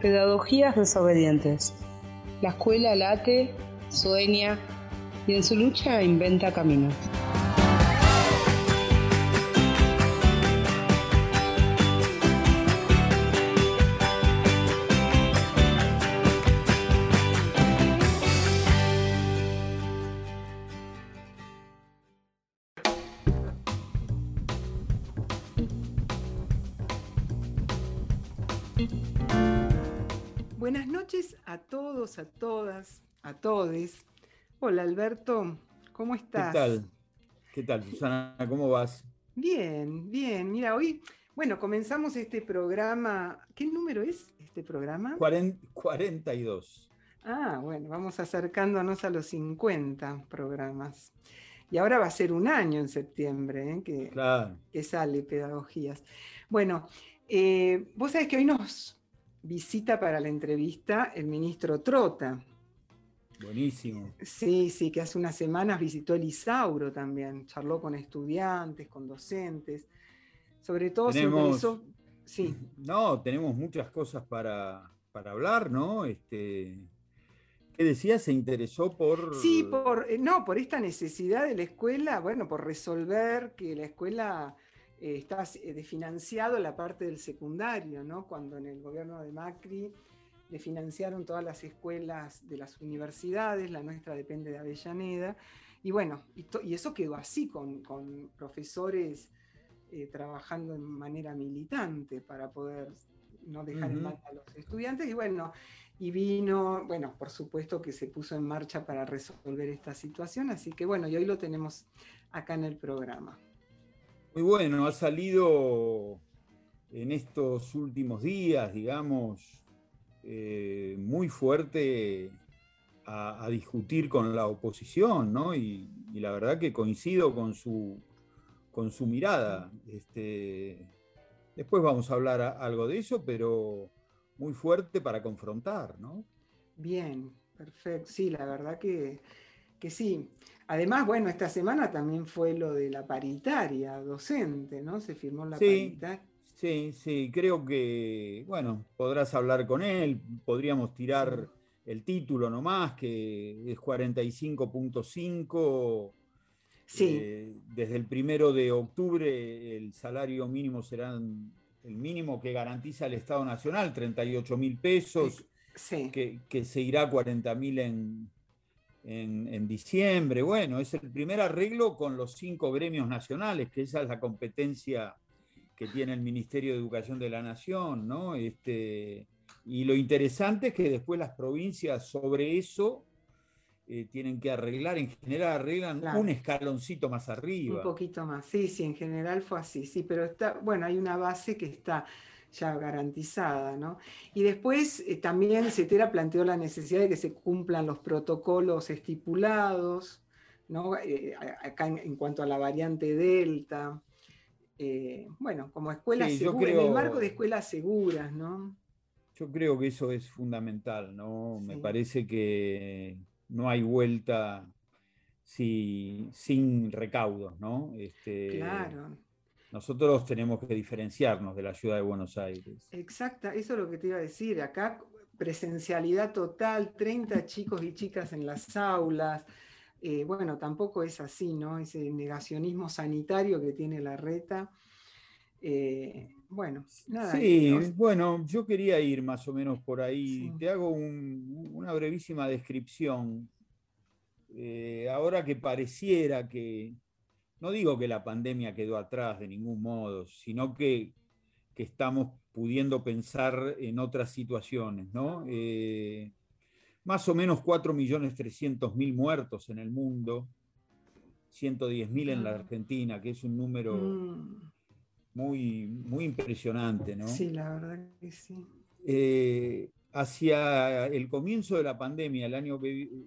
Pedagogías desobedientes. La escuela late, sueña y en su lucha inventa caminos. A todos, a todas, a todes. Hola Alberto, ¿cómo estás? ¿Qué tal? ¿Qué tal, Susana? ¿Cómo vas? Bien, bien. Mira, hoy, bueno, comenzamos este programa. ¿Qué número es este programa? 42. Ah, bueno, vamos acercándonos a los 50 programas. Y ahora va a ser un año en septiembre ¿eh? que, Claro. que sale Pedagogías. Bueno, eh, vos sabés que hoy nos visita para la entrevista el ministro Trota. Buenísimo. Sí, sí, que hace unas semanas visitó el Isauro también, charló con estudiantes, con docentes, sobre todo se Tenemos- interesó- Sí, No, tenemos muchas cosas para, para hablar, ¿no? Este, ¿Qué decías? ¿Se interesó por...? sí, por, eh, no, por esta necesidad de la escuela, bueno, por resolver que la escuela eh, está eh, desfinanciado la parte del secundario, ¿no? Cuando en el gobierno de Macri le financiaron todas las escuelas de las universidades, la nuestra depende de Avellaneda, y bueno, y, eso quedó así, con, con profesores eh, trabajando en manera militante para poder no dejar en mal a los estudiantes, y bueno, y vino, bueno, por supuesto que se puso en marcha para resolver esta situación, así que bueno, y hoy lo tenemos acá en el programa. Muy bueno, ha salido en estos últimos días, digamos, eh, muy fuerte a, discutir con la oposición, ¿no? Y, la verdad que coincido con su, con su mirada. Este, después vamos a hablar algo de eso, pero muy fuerte para confrontar, ¿no? Bien, perfecto. Sí, la verdad que, que sí. Además, bueno, esta semana también fue lo de la paritaria docente, ¿no? Se firmó la Sí. paritaria. Sí, sí, creo que, bueno, podrás hablar con él, podríamos tirar el título nomás, que es 45.5. Sí, eh, desde el primero de octubre el salario mínimo será el mínimo que garantiza el Estado Nacional, 38 mil pesos, sí. que, que se irá a 40 mil en, en, en diciembre. Bueno, es el primer arreglo con los cinco gremios nacionales, que esa es la competencia que tiene el Ministerio de Educación de la Nación, ¿no? Este, y lo interesante es que después las provincias sobre eso eh, tienen que arreglar, en general arreglan Claro. un escaloncito más arriba. Un poquito más, sí, sí, en general fue así, sí, pero está, bueno, hay una base que está ya garantizada, ¿no? Y después eh, también CETERA planteó la necesidad de que se cumplan los protocolos estipulados, ¿no? Eh, acá en, en cuanto a la variante Delta, eh, bueno, como escuelas Sí, seguras, en el marco de escuelas seguras, ¿no? Yo creo que eso es fundamental, ¿no? Me parece que no hay vuelta si- sin recaudos, ¿no? Este, Claro. Nosotros tenemos que diferenciarnos de la ciudad de Buenos Aires. Exacta, eso es lo que te iba a decir. Acá presencialidad total, 30 chicos y chicas en las aulas. Eh, bueno, tampoco es así, ¿no? Ese negacionismo sanitario que tiene la reta. Eh, bueno, nada. Sí, bueno, yo quería ir más o menos por ahí. Sí. Te hago un- una brevísima descripción. Eh, ahora que pareciera que, no digo que la pandemia quedó atrás de ningún modo, sino que, que estamos pudiendo pensar en otras situaciones, ¿no? Eh, más o menos 4.300.000 muertos en el mundo, 110.000 en la Ah. Argentina, que es un número Mm, muy, muy impresionante, ¿no? Sí, la verdad que sí. Eh, hacia el comienzo de la pandemia, el año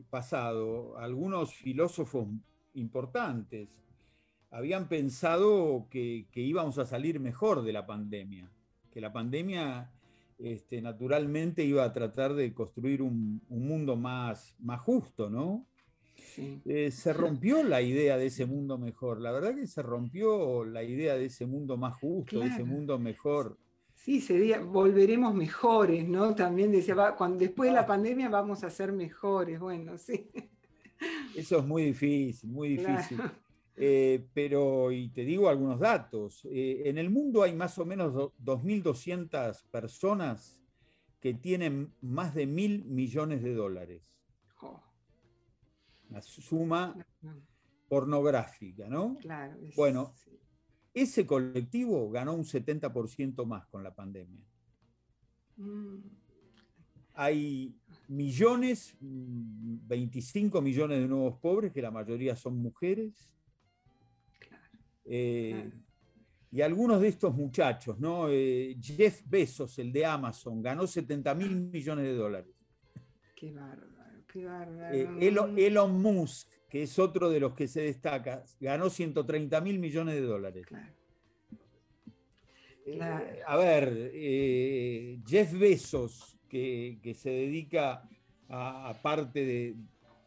pasado, algunos filósofos importantes habían pensado que, que íbamos a salir mejor de la pandemia, que la pandemia este, naturalmente iba a tratar de construir un, un mundo más, más justo, ¿no? sí. Eh, se rompió la idea de ese mundo mejor. La verdad que se rompió la idea de ese mundo más justo, de ese mundo mejor. Sí, Sí, sería, volveremos mejores, ¿no? También decía, cuando, después de la ah. pandemia vamos a ser mejores, bueno, sí. Eso es muy difícil, muy difícil. Eh, pero, y te digo algunos datos, eh, en el mundo hay más o menos 2.200 personas que tienen más de mil millones de dólares. Una suma pornográfica, ¿no? Claro. bueno, ese colectivo ganó un 70% más con la pandemia. Mm. Hay millones, 25 millones de nuevos pobres, que la mayoría son mujeres. Eh, y algunos de estos muchachos, ¿no? Eh, Jeff Bezos, el de Amazon, ganó 70 mil millones de dólares. Qué bárbaro, qué bárbaro. Eh, Elon, Musk, que es otro de los que se destaca, ganó 130 mil millones de dólares. a ver, Jeff Bezos, que, se dedica a, parte de,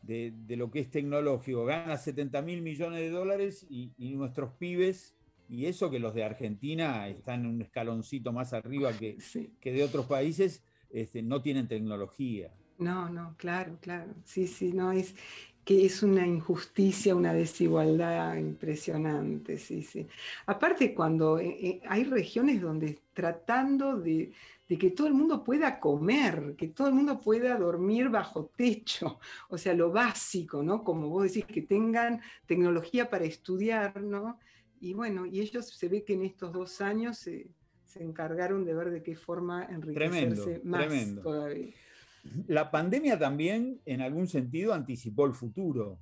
lo que es tecnológico, gana 70 mil millones de dólares y, nuestros pibes, y eso que los de Argentina están en un escaloncito más arriba que, que de otros países, este, no tienen tecnología. No, no, claro, claro. Sí, sí, no, es que es una injusticia, una desigualdad impresionante, sí, sí. Aparte, cuando eh, eh, hay regiones donde tratando de, de que todo el mundo pueda comer, que todo el mundo pueda dormir bajo techo, o sea, lo básico, ¿no? Como vos decís, que tengan tecnología para estudiar, ¿no? Y bueno, y ellos se ve que en estos dos años se, encargaron de ver de qué forma enriquecerse más todavía. La pandemia también, en algún sentido, anticipó el futuro,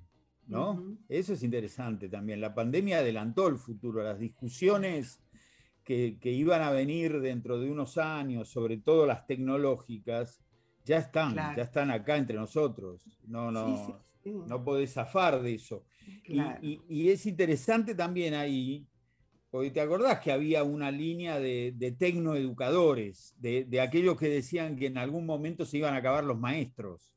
¿no? Eso es interesante también. La pandemia adelantó el futuro, las discusiones que, iban a venir dentro de unos años, sobre todo las tecnológicas, ya están, ya están acá entre nosotros. No, no, no podés zafar de eso. Y, es interesante también ahí, porque te acordás que había una línea de, de tecnoeducadores, de, aquellos que decían que en algún momento se iban a acabar los maestros.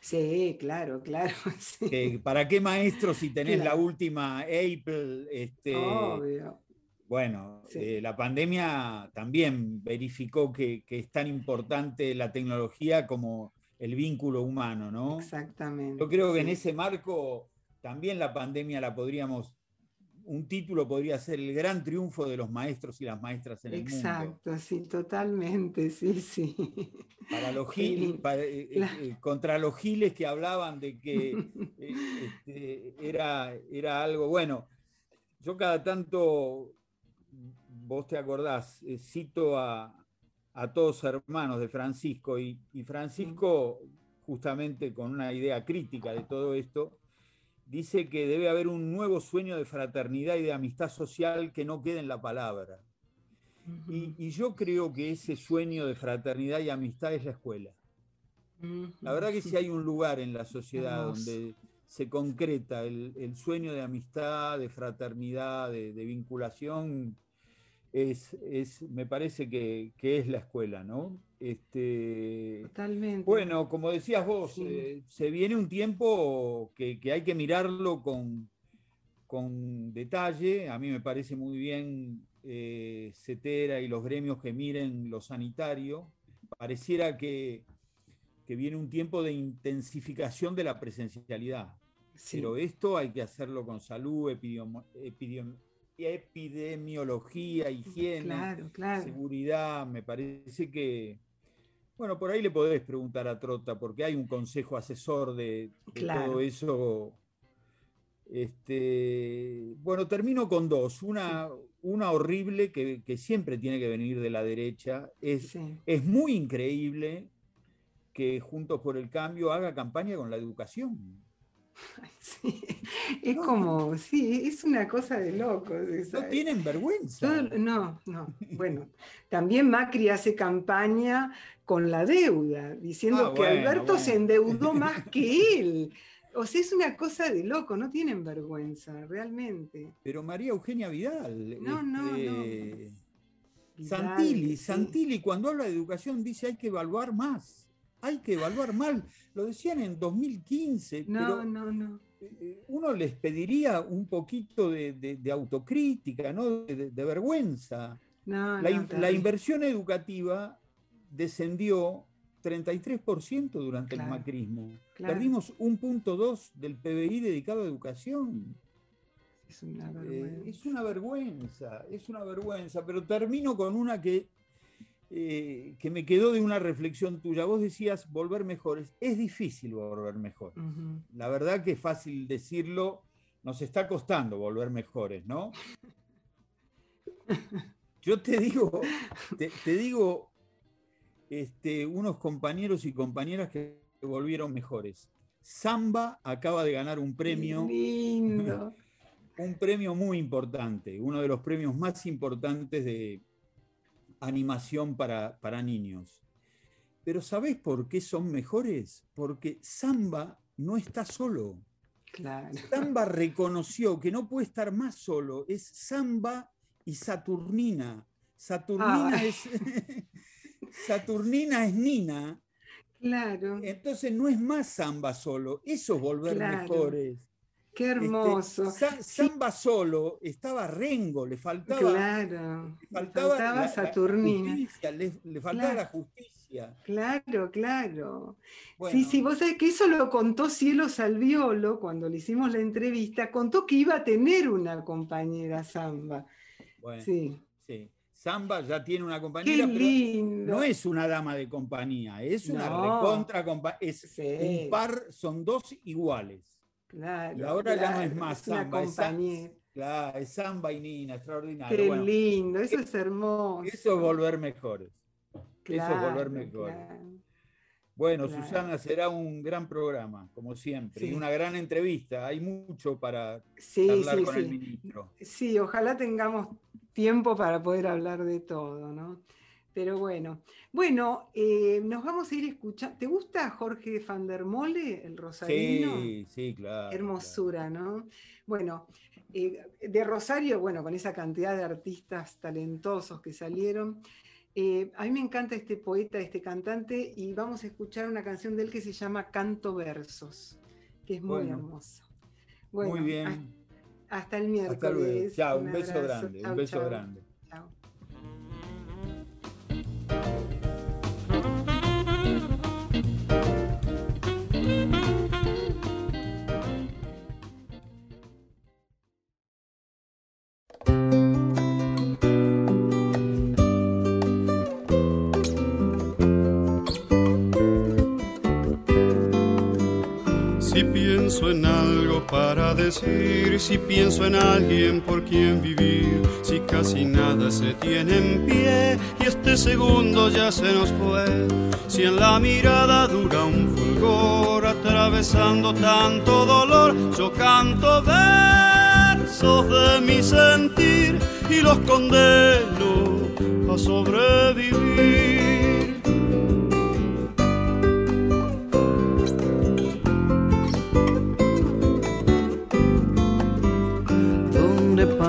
Sí, claro, claro. ¿Para qué maestros si tenés la última Apple? Este, Obvio. Bueno, eh, la pandemia también verificó que, es tan importante la tecnología como el vínculo humano, ¿no? Exactamente. Yo creo que en ese marco también la pandemia la podríamos, un título podría ser el gran triunfo de los maestros y las maestras en el mundo. Exacto, sí, totalmente, sí, sí. Para los giles, eh, eh, contra los giles que hablaban de que este, era, era algo, bueno, yo cada tanto vos te acordás, eh, cito a, todos hermanos de Francisco y, Francisco, justamente con una idea crítica de todo esto, dice que debe haber un nuevo sueño de fraternidad y de amistad social que no quede en la palabra. y, yo creo que ese sueño de fraternidad y amistad es la escuela. La verdad que si hay un lugar en la sociedad donde se concreta el, sueño de amistad, de fraternidad, de vinculación, es, me parece que, es la escuela, ¿no? Este, Totalmente. Bueno, como decías vos, eh, se viene un tiempo que, hay que mirarlo con, con, detalle. A mí me parece muy bien eh, CETERA y los gremios que miren lo sanitario. Pareciera que, viene un tiempo de intensificación de la presencialidad. Pero esto hay que hacerlo con salud, epidemiología epidemiología, higiene, seguridad, me parece que, bueno, por ahí le podés preguntar a Trota, porque hay un consejo asesor de, todo eso. Este, bueno, termino con dos. Una, una horrible que, siempre tiene que venir de la derecha. Es, es muy increíble que Juntos por el Cambio haga campaña con la educación. Es como, sí, es una cosa de locos. No tienen vergüenza. no, no. Bueno, también Macri hace campaña con la deuda, diciendo ah, que Alberto se endeudó más que él. O sea, es una cosa de loco, no tienen vergüenza, realmente. Pero María Eugenia Vidal. No, no, este, no. Santilli, Santilli cuando habla de educación dice hay que evaluar más hay que evaluar mal. Lo decían en 2015. No, no, no. Eh, uno les pediría un poquito de, autocrítica, ¿no? de, vergüenza. la, inversión educativa descendió 33% durante el macrismo. Perdimos un punto dos del PBI dedicado a educación. Es una, eh, es una vergüenza, es una vergüenza, pero termino con una que eh, que me quedó de una reflexión tuya. Vos decías volver mejores. Es difícil volver mejor. La verdad que es fácil decirlo. Nos está costando volver mejores, ¿no? Yo te digo, te, digo, este, unos compañeros y compañeras que volvieron mejores. Samba acaba de ganar un premio. Lindo. un premio muy importante, uno de los premios más importantes de, animación para, para niños. Pero ¿sabés por qué son mejores? Porque Samba no está solo. Claro. Samba reconoció que no puede estar más solo. Es Samba y Saturnina. Saturnina ah. es. Saturnina es Nina. Claro. Entonces no es más Samba solo. Eso es volver mejores. Qué este, hermoso. Samba solo, estaba Rengo, le faltaba. Claro. Le faltaba, Saturnina. le, faltaba la justicia. Claro, claro. Sí, sí, vos sabés que eso lo contó Cielo Salviolo cuando le hicimos la entrevista, contó que iba a tener una compañera Samba. Bueno, sí. sí. Samba ya tiene una compañera, pero no es una dama de compañía, es una recontra compañía. Es un par, son dos iguales. Claro, y ahora ya no es más samba, es, claro, es samba y Nina, extraordinario. Qué lindo, eso es hermoso. Eso es volver mejores. eso es volver mejores. Bueno, Susana, será un gran programa, como siempre, y una gran entrevista. Hay mucho para hablar con el ministro. Sí, ojalá tengamos tiempo para poder hablar de todo, ¿no? Pero bueno, bueno, eh, nos vamos a ir escuchando. ¿Te gusta Jorge van der Mole, el rosarino? Sí, sí, claro. Hermosura, ¿no? Bueno, eh, de Rosario, bueno, con esa cantidad de artistas talentosos que salieron. Eh, a mí me encanta este poeta, este cantante, y vamos a escuchar una canción de él que se llama Canto Versos, que es muy hermosa. muy bien. Hasta, el miércoles. Chao, un, beso grande, un beso grande. Si pienso en alguien por quien vivir, si casi nada se tiene en pie y este segundo ya se nos fue, si en la mirada dura un fulgor atravesando tanto dolor, yo canto versos de mi sentir y los condeno a sobrevivir.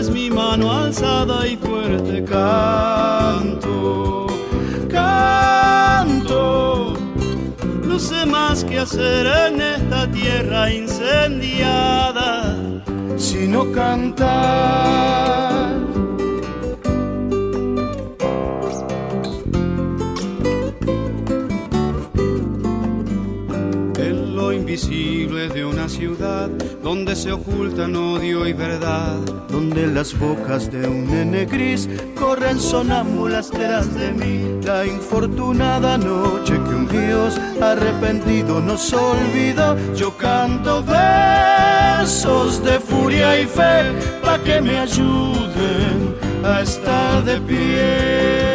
Es mi mano alzada y fuerte canto, canto. No sé más que hacer en esta tierra incendiada, sino cantar. De una ciudad donde se ocultan odio y verdad, donde las bocas de un nene gris corren sonámbulas detrás de mí. La infortunada noche que un Dios arrepentido nos olvidó, yo canto versos de furia y fe para que me ayuden a estar de pie.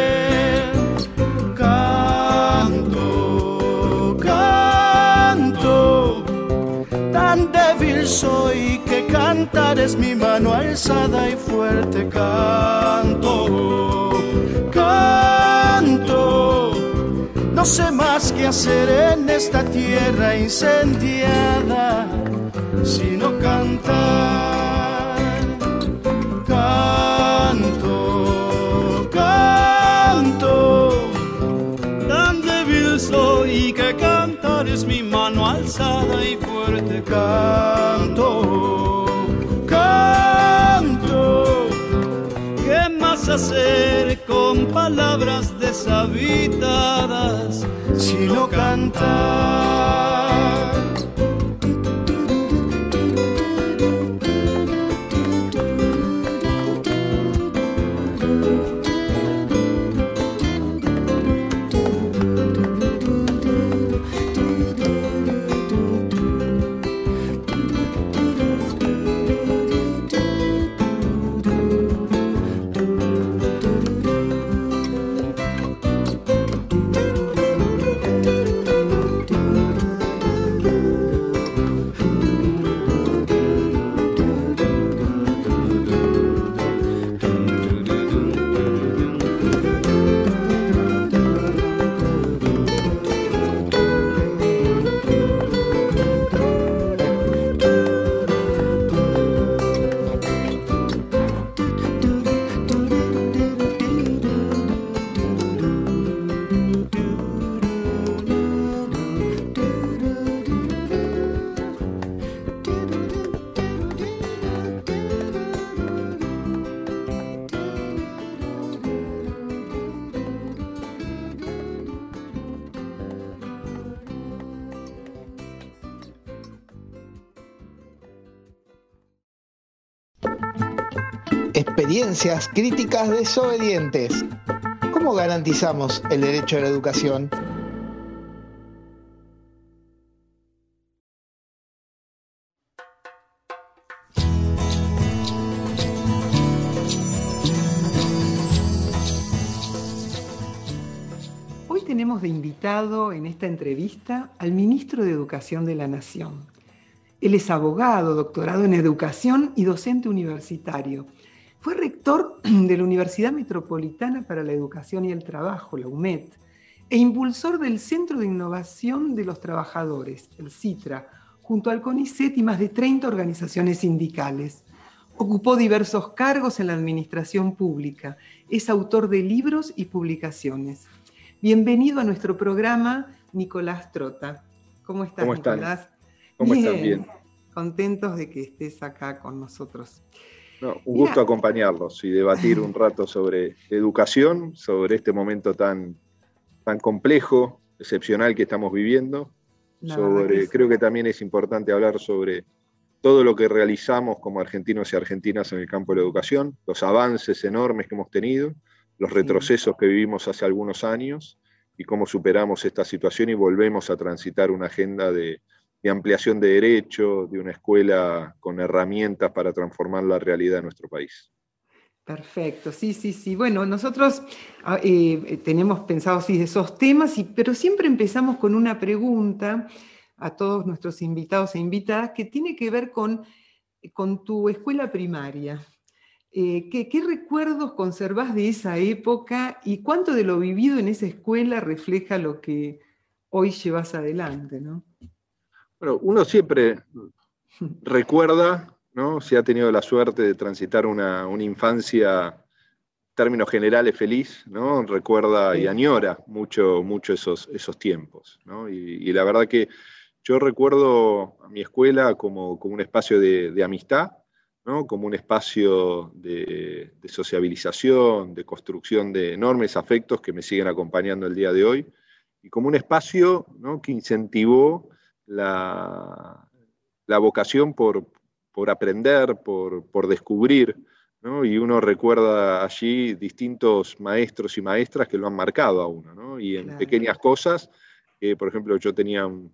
Soy, que cantar es mi mano alzada y fuerte canto, canto. No sé más qué hacer en esta tierra incendiada, sino cantar, canto, canto. Tan débil soy que cantar es mi mano alzada y fuerte canto, canto. ¿Qué más hacer con palabras deshabitadas sino cantar? Críticas desobedientes. ¿Cómo garantizamos el derecho a la educación? Hoy tenemos de invitado en esta entrevista al ministro de Educación de la Nación. Él es abogado, doctorado en educación y docente universitario. Fue rector de la Universidad Metropolitana para la Educación y el Trabajo, la UMED, e impulsor del Centro de Innovación de los Trabajadores, el CITRA, junto al CONICET y más de 30 organizaciones sindicales. Ocupó diversos cargos en la administración pública. Es autor de libros y publicaciones. Bienvenido a nuestro programa, Nicolás Trota. ¿Cómo estás, ¿Cómo están? Nicolás? ¿Cómo están? Bien. Contentos de que estés acá con nosotros. No, un gusto Mira. acompañarlos y debatir un rato sobre educación, sobre este momento tan, tan complejo, excepcional que estamos viviendo. Sobre, que sí. creo que también es importante hablar sobre todo lo que realizamos como argentinos y argentinas en el campo de la educación, los avances enormes que hemos tenido, los Sí. retrocesos que vivimos hace algunos años y cómo superamos esta situación y volvemos a transitar una agenda de, de ampliación de derechos, de una escuela con herramientas para transformar la realidad de nuestro país. Perfecto, sí, sí, sí. Bueno, nosotros ah, eh, tenemos pensado sí, esos temas, pero siempre empezamos con una pregunta a todos nuestros invitados e invitadas que tiene que ver con, con tu escuela primaria. Eh, ¿qué, recuerdos conservás de esa época y cuánto de lo vivido en esa escuela refleja lo que hoy llevas adelante? Bueno, uno siempre recuerda, ¿no? Si ha tenido la suerte de transitar una, una infancia, en términos generales, feliz, ¿no? Recuerda y Sí. añora mucho, mucho esos, esos tiempos, ¿no? Y, y la verdad que yo recuerdo a mi escuela como, como un espacio de, de amistad, ¿no? Como un espacio de, de sociabilización, de construcción de enormes afectos que me siguen acompañando el día de hoy, y como un espacio ¿no? que incentivó la, la vocación por, por aprender, por, por descubrir, ¿no? y uno recuerda allí distintos maestros y maestras que lo han marcado a uno, ¿no? y en Claro. pequeñas cosas, que por ejemplo yo tenía un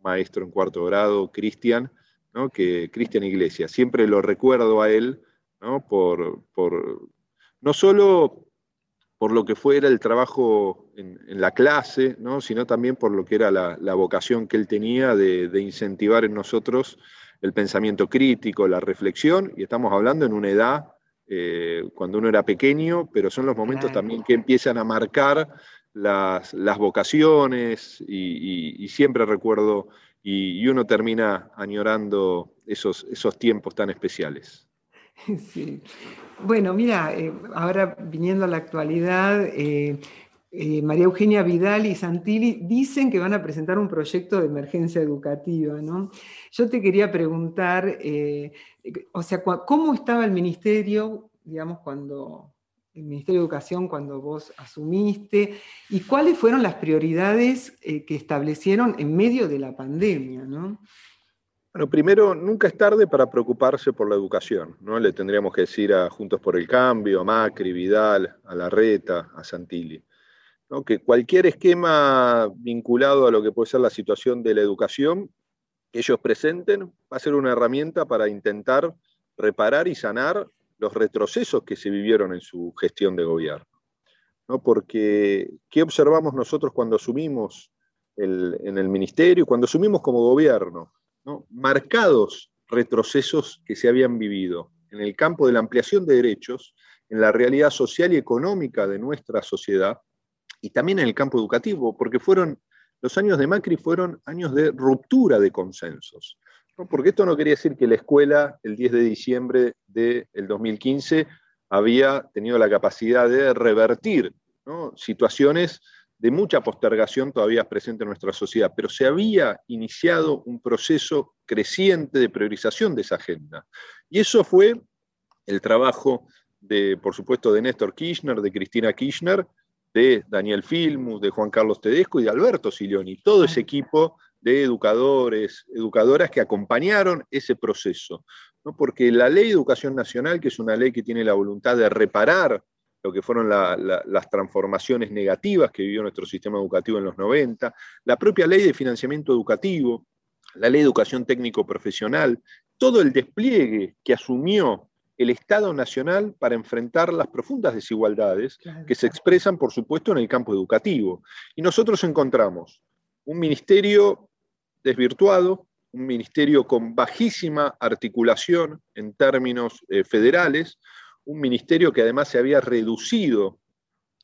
maestro en cuarto grado, Cristian, ¿no? que Cristian Iglesias, siempre lo recuerdo a él, ¿no? Por, por, no solo por lo que fuera el trabajo en, en la clase, ¿no? sino también por lo que era la, la vocación que él tenía de, de incentivar en nosotros el pensamiento crítico, la reflexión, y estamos hablando en una edad eh, cuando uno era pequeño, pero son los momentos también que empiezan a marcar las, vocaciones y, siempre recuerdo y, uno termina añorando esos, esos tiempos tan especiales. Sí. Bueno, mira, eh, ahora viniendo a la actualidad, eh, eh, María Eugenia Vidal y Santilli dicen que van a presentar un proyecto de emergencia educativa, ¿no? Yo te quería preguntar, o sea, ¿cómo estaba el ministerio, digamos, cuando el Ministerio de Educación cuando vos asumiste y cuáles fueron las prioridades que establecieron en medio de la pandemia, ¿no? Bueno, primero, nunca es tarde para preocuparse por la educación. ¿no? Le tendríamos que decir a Juntos por el Cambio, a Macri, Vidal, a Larreta, a Santilli, que cualquier esquema vinculado a lo que puede ser la situación de la educación que ellos presenten va a ser una herramienta para intentar reparar y sanar los retrocesos que se vivieron en su gestión de gobierno. ¿no? Porque, ¿qué observamos nosotros cuando asumimos en el ministerio, cuando asumimos como gobierno? Marcados retrocesos que se habían vivido en el campo de la ampliación de derechos, en la realidad social y económica de nuestra sociedad y también en el campo educativo, porque fueron los años de Macri fueron años de ruptura de consensos. Porque esto no quería decir que la escuela el 10 de diciembre del 2015 había tenido la capacidad de revertir situaciones de mucha postergación todavía presente en nuestra sociedad, pero se había iniciado un proceso creciente de priorización de esa agenda. Y eso fue el trabajo de, por supuesto, de Néstor Kirchner, de Cristina Kirchner, de Daniel Filmus, de Juan Carlos Tedesco y de Alberto Silioni, todo ese equipo de educadores, educadoras que acompañaron ese proceso. ¿no? Porque la ley de educación nacional, que es una ley que tiene la voluntad de reparar lo que fueron las transformaciones negativas que vivió nuestro sistema educativo en los 90, la propia ley de financiamiento educativo, la ley de educación técnico profesional, todo el despliegue que asumió el Estado Nacional para enfrentar las profundas desigualdades que se expresan, por supuesto, en el campo educativo. Y nosotros encontramos un ministerio desvirtuado, un ministerio con bajísima articulación en términos eh, federales, un ministerio que además se había reducido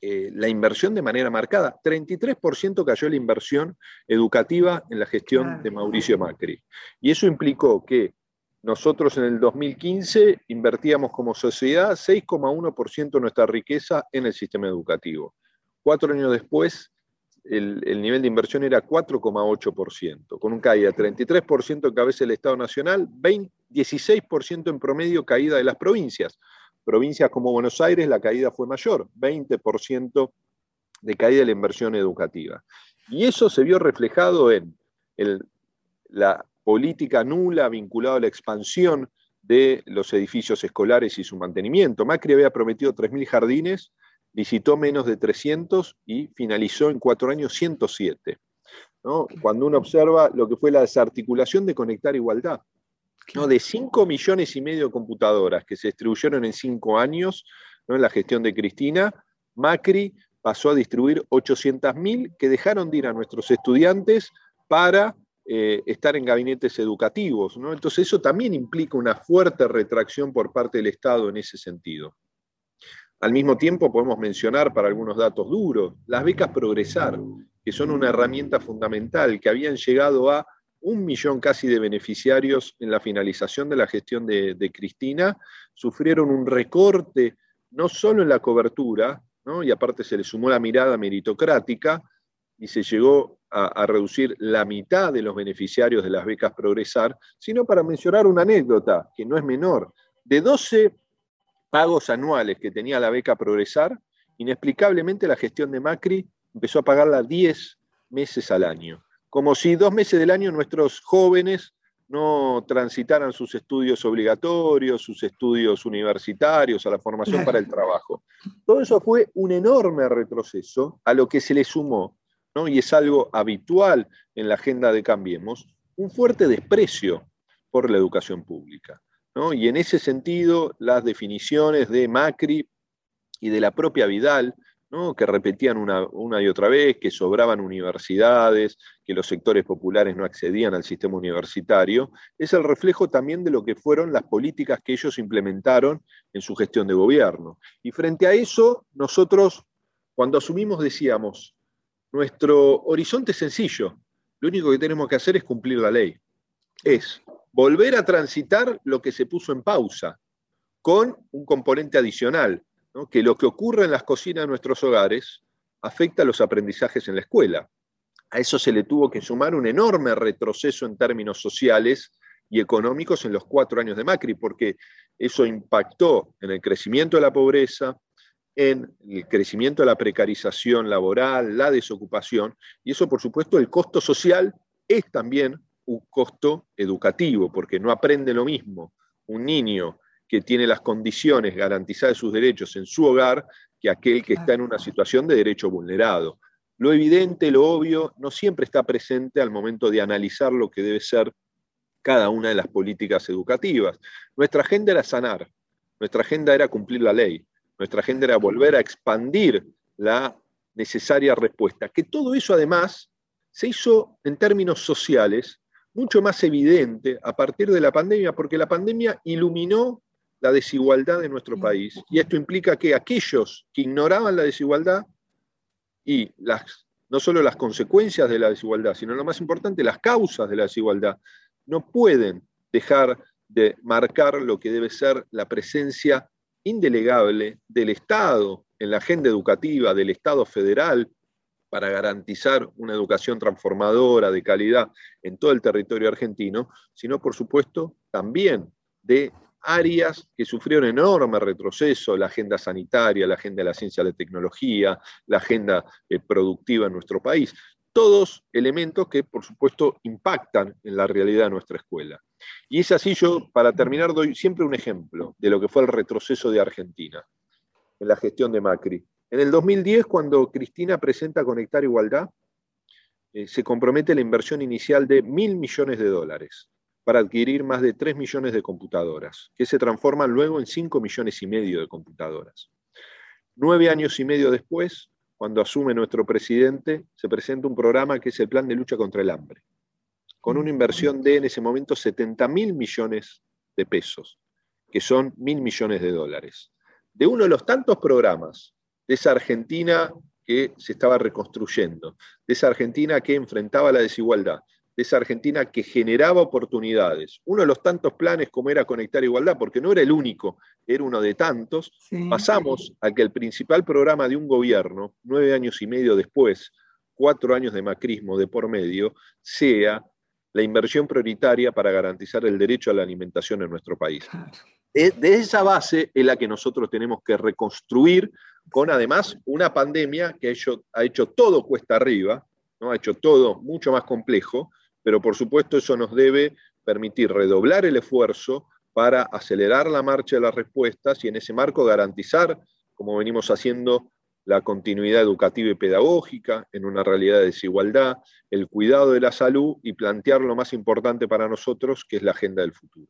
eh, la inversión de manera marcada. 33% cayó la inversión educativa en la gestión de Mauricio Macri. Y eso implicó que nosotros en el 2015 invertíamos como sociedad 6,1% de nuestra riqueza en el sistema educativo. Cuatro años después, el, nivel de inversión era 4,8%, con un caída 33% en cabeza del Estado Nacional, 16% en promedio caída de las provincias provincias como Buenos Aires la caída fue mayor, 20% de caída de la inversión educativa. Y eso se vio reflejado en la política nula vinculada a la expansión de los edificios escolares y su mantenimiento. Macri había prometido 3.000 jardines, licitó menos de 300 y finalizó en cuatro años 107. Cuando uno observa lo que fue la desarticulación de conectar igualdad, ¿no? de 5 millones y medio de computadoras que se distribuyeron en 5 años ¿no? en la gestión de Cristina, Macri pasó a distribuir 800.000 que dejaron de ir a nuestros estudiantes para eh, estar en gabinetes educativos. ¿no? Entonces eso también implica una fuerte retracción por parte del Estado en ese sentido. Al mismo tiempo podemos mencionar para algunos datos duros las becas Progresar, que son una herramienta fundamental, que habían llegado a un millón casi de beneficiarios en la finalización de la gestión de, Cristina, sufrieron un recorte no solo en la cobertura, y aparte se le sumó la mirada meritocrática, y se llegó a, reducir la mitad de los beneficiarios de las becas Progresar, sino para mencionar una anécdota que no es menor. De 12 pagos anuales que tenía la beca Progresar, inexplicablemente la gestión de Macri empezó a pagarla 10 meses al año como si dos meses del año nuestros jóvenes no transitaran sus estudios obligatorios, sus estudios universitarios, a la formación para el trabajo. Todo eso fue un enorme retroceso a lo que se le sumó, ¿no? y es algo habitual en la agenda de Cambiemos, un fuerte desprecio por la educación pública. Y en ese sentido, las definiciones de Macri y de la propia Vidal que repetían una, y otra vez, que sobraban universidades, que los sectores populares no accedían al sistema universitario, es el reflejo también de lo que fueron las políticas que ellos implementaron en su gestión de gobierno. Y frente a eso, nosotros, cuando asumimos, decíamos, nuestro horizonte es sencillo, lo único que tenemos que hacer es cumplir la ley. Es volver a transitar lo que se puso en pausa, con un componente adicional, que lo que ocurre en las cocinas de nuestros hogares afecta a los aprendizajes en la escuela. A eso se le tuvo que sumar un enorme retroceso en términos sociales y económicos en los cuatro años de Macri, porque eso impactó en el crecimiento de la pobreza, en el crecimiento de la precarización laboral, la desocupación, y eso por supuesto el costo social es también un costo educativo, porque no aprende lo mismo un niño que tiene las condiciones garantizadas de sus derechos en su hogar que aquel que está en una situación de derecho vulnerado. Lo evidente, lo obvio, no siempre está presente al momento de analizar lo que debe ser cada una de las políticas educativas. Nuestra agenda era sanar, nuestra agenda era cumplir la ley, nuestra agenda era volver a expandir la necesaria respuesta. Que todo eso además se hizo en términos sociales mucho más evidente a partir de la pandemia, porque la pandemia iluminó la desigualdad de nuestro país. Y esto implica que aquellos que ignoraban la desigualdad y las, no solo las consecuencias de la desigualdad, sino lo más importante, las causas de la desigualdad, no pueden dejar de marcar lo que debe ser la presencia indelegable del Estado en la agenda educativa, del Estado federal, para garantizar una educación transformadora, de calidad en todo el territorio argentino, sino por supuesto también de áreas que sufrieron enorme retroceso, la agenda sanitaria, la agenda de la ciencia de la tecnología, la agenda eh, productiva en nuestro país. Todos elementos que, por supuesto, impactan en la realidad de nuestra escuela. Y es así, yo, para terminar, doy siempre un ejemplo de lo que fue el retroceso de Argentina en la gestión de Macri. En el 2010, cuando Cristina presenta Conectar Igualdad, eh, se compromete la inversión inicial de mil millones de dólares para adquirir más de 3 millones de computadoras, que se transforman luego en 5 millones y medio de computadoras. Nueve años y medio después, cuando asume nuestro presidente, se presenta un programa que es el Plan de Lucha contra el Hambre, con una inversión de en ese momento 70 mil millones de pesos, que son mil millones de dólares. De uno de los tantos programas de esa Argentina que se estaba reconstruyendo, de esa Argentina que enfrentaba la desigualdad, de esa Argentina que generaba oportunidades. Uno de los tantos planes como era Conectar Igualdad, porque no era el único, era uno de tantos, pasamos a que el principal programa de un gobierno, nueve años y medio después, cuatro años de macrismo de por medio, sea la inversión prioritaria para garantizar el derecho a la alimentación en nuestro país. De, esa base es la que nosotros tenemos que reconstruir con además una pandemia que ha hecho, ha hecho todo cuesta arriba, ¿no? ha hecho todo mucho más complejo, pero por supuesto eso nos debe permitir redoblar el esfuerzo para acelerar la marcha de las respuestas y en ese marco garantizar, como venimos haciendo, la continuidad educativa y pedagógica en una realidad de desigualdad, el cuidado de la salud y plantear lo más importante para nosotros, que es la agenda del futuro.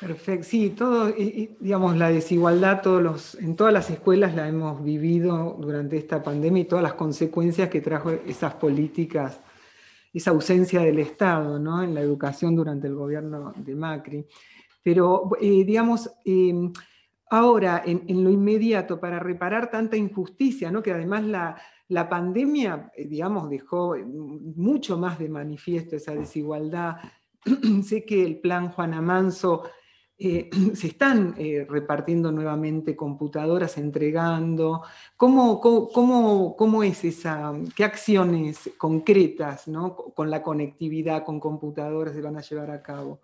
Perfecto, sí, todo, digamos, la desigualdad todos los, en todas las escuelas la hemos vivido durante esta pandemia y todas las consecuencias que trajo esas políticas esa ausencia del Estado ¿no? en la educación durante el gobierno de Macri. Pero, eh, digamos, em, ahora, en, lo inmediato, para reparar tanta injusticia, ¿no? que además la, la pandemia, eh, digamos, dejó mucho más de manifiesto esa desigualdad. sé que el plan Juan Amanso eh, se están eh, repartiendo nuevamente computadoras, entregando. ¿Cómo, cómo, es esa, qué acciones concretas con la conectividad, con computadoras se van a llevar a cabo?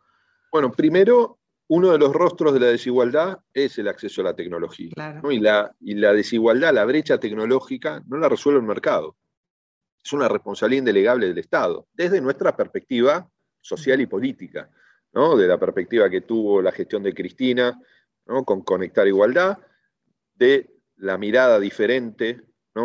Bueno, primero, uno de los rostros de la desigualdad es el acceso a la tecnología. Y, la, y la desigualdad, la brecha tecnológica, no la resuelve el mercado. Es una responsabilidad indelegable del Estado, desde nuestra perspectiva social y política de la perspectiva que tuvo la gestión de Cristina con Conectar Igualdad, de la mirada diferente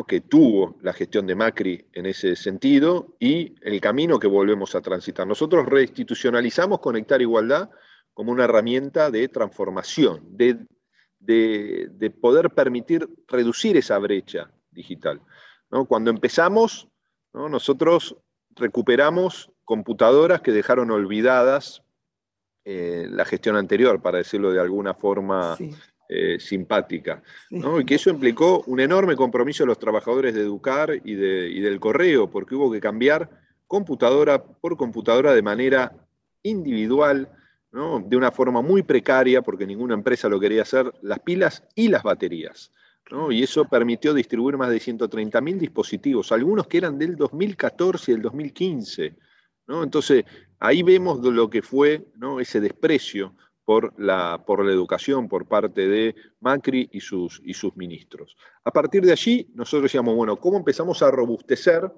que tuvo la gestión de Macri en ese sentido y el camino que volvemos a transitar. Nosotros reinstitucionalizamos Conectar Igualdad como una herramienta de transformación, de, de, poder permitir reducir esa brecha digital. Cuando empezamos, nosotros recuperamos computadoras que dejaron olvidadas eh, la gestión anterior, para decirlo de alguna forma eh, simpática. Y que eso implicó un enorme compromiso de los trabajadores de Educar y, y del correo, porque hubo que cambiar computadora por computadora de manera individual, de una forma muy precaria, porque ninguna empresa lo quería hacer, las pilas y las baterías. Y eso permitió distribuir más de 130.000 dispositivos, algunos que eran del 2014 y del 2015. Entonces, ahí vemos lo que fue ese desprecio por la, por la educación por parte de Macri y sus, y sus ministros. A partir de allí, nosotros decíamos, bueno, ¿cómo empezamos a robustecer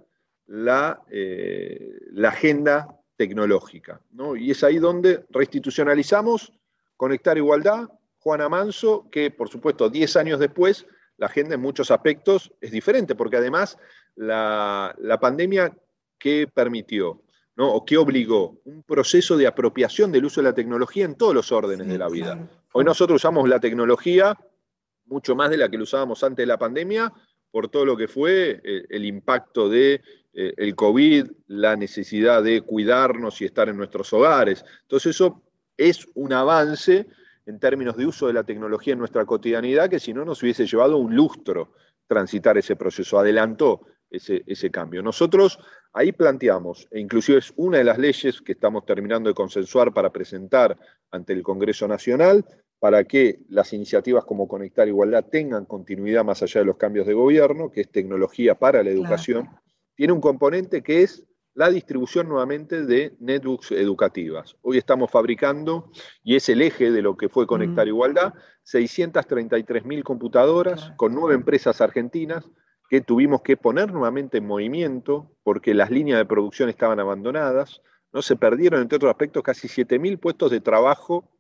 la, eh, la agenda tecnológica. Y es ahí donde reinstitucionalizamos Conectar Igualdad, Juana Manso, que por supuesto 10 años después la agenda en muchos aspectos es diferente, porque además la, pandemia que permitió ¿no? o que obligó un proceso de apropiación del uso de la tecnología en todos los órdenes de la vida. Hoy nosotros usamos la tecnología mucho más de la que lo usábamos antes de la pandemia, por todo lo que fue eh, el impacto de eh, el COVID, la necesidad de cuidarnos y estar en nuestros hogares. Entonces eso es un avance en términos de uso de la tecnología en nuestra cotidianidad que si no nos hubiese llevado un lustro transitar ese proceso, adelantó ese, ese, cambio. Nosotros ahí planteamos, e inclusive es una de las leyes que estamos terminando de consensuar para presentar ante el Congreso Nacional, para que las iniciativas como Conectar Igualdad tengan continuidad más allá de los cambios de gobierno, que es tecnología para la educación, tiene un componente que es la distribución nuevamente de netbooks educativas. Hoy estamos fabricando, y es el eje de lo que fue Conectar Igualdad, 633 mil computadoras con nueve empresas argentinas que tuvimos que poner nuevamente en movimiento porque las líneas de producción estaban abandonadas. ¿no? Se perdieron, entre otros aspectos, casi 7 mil puestos de trabajo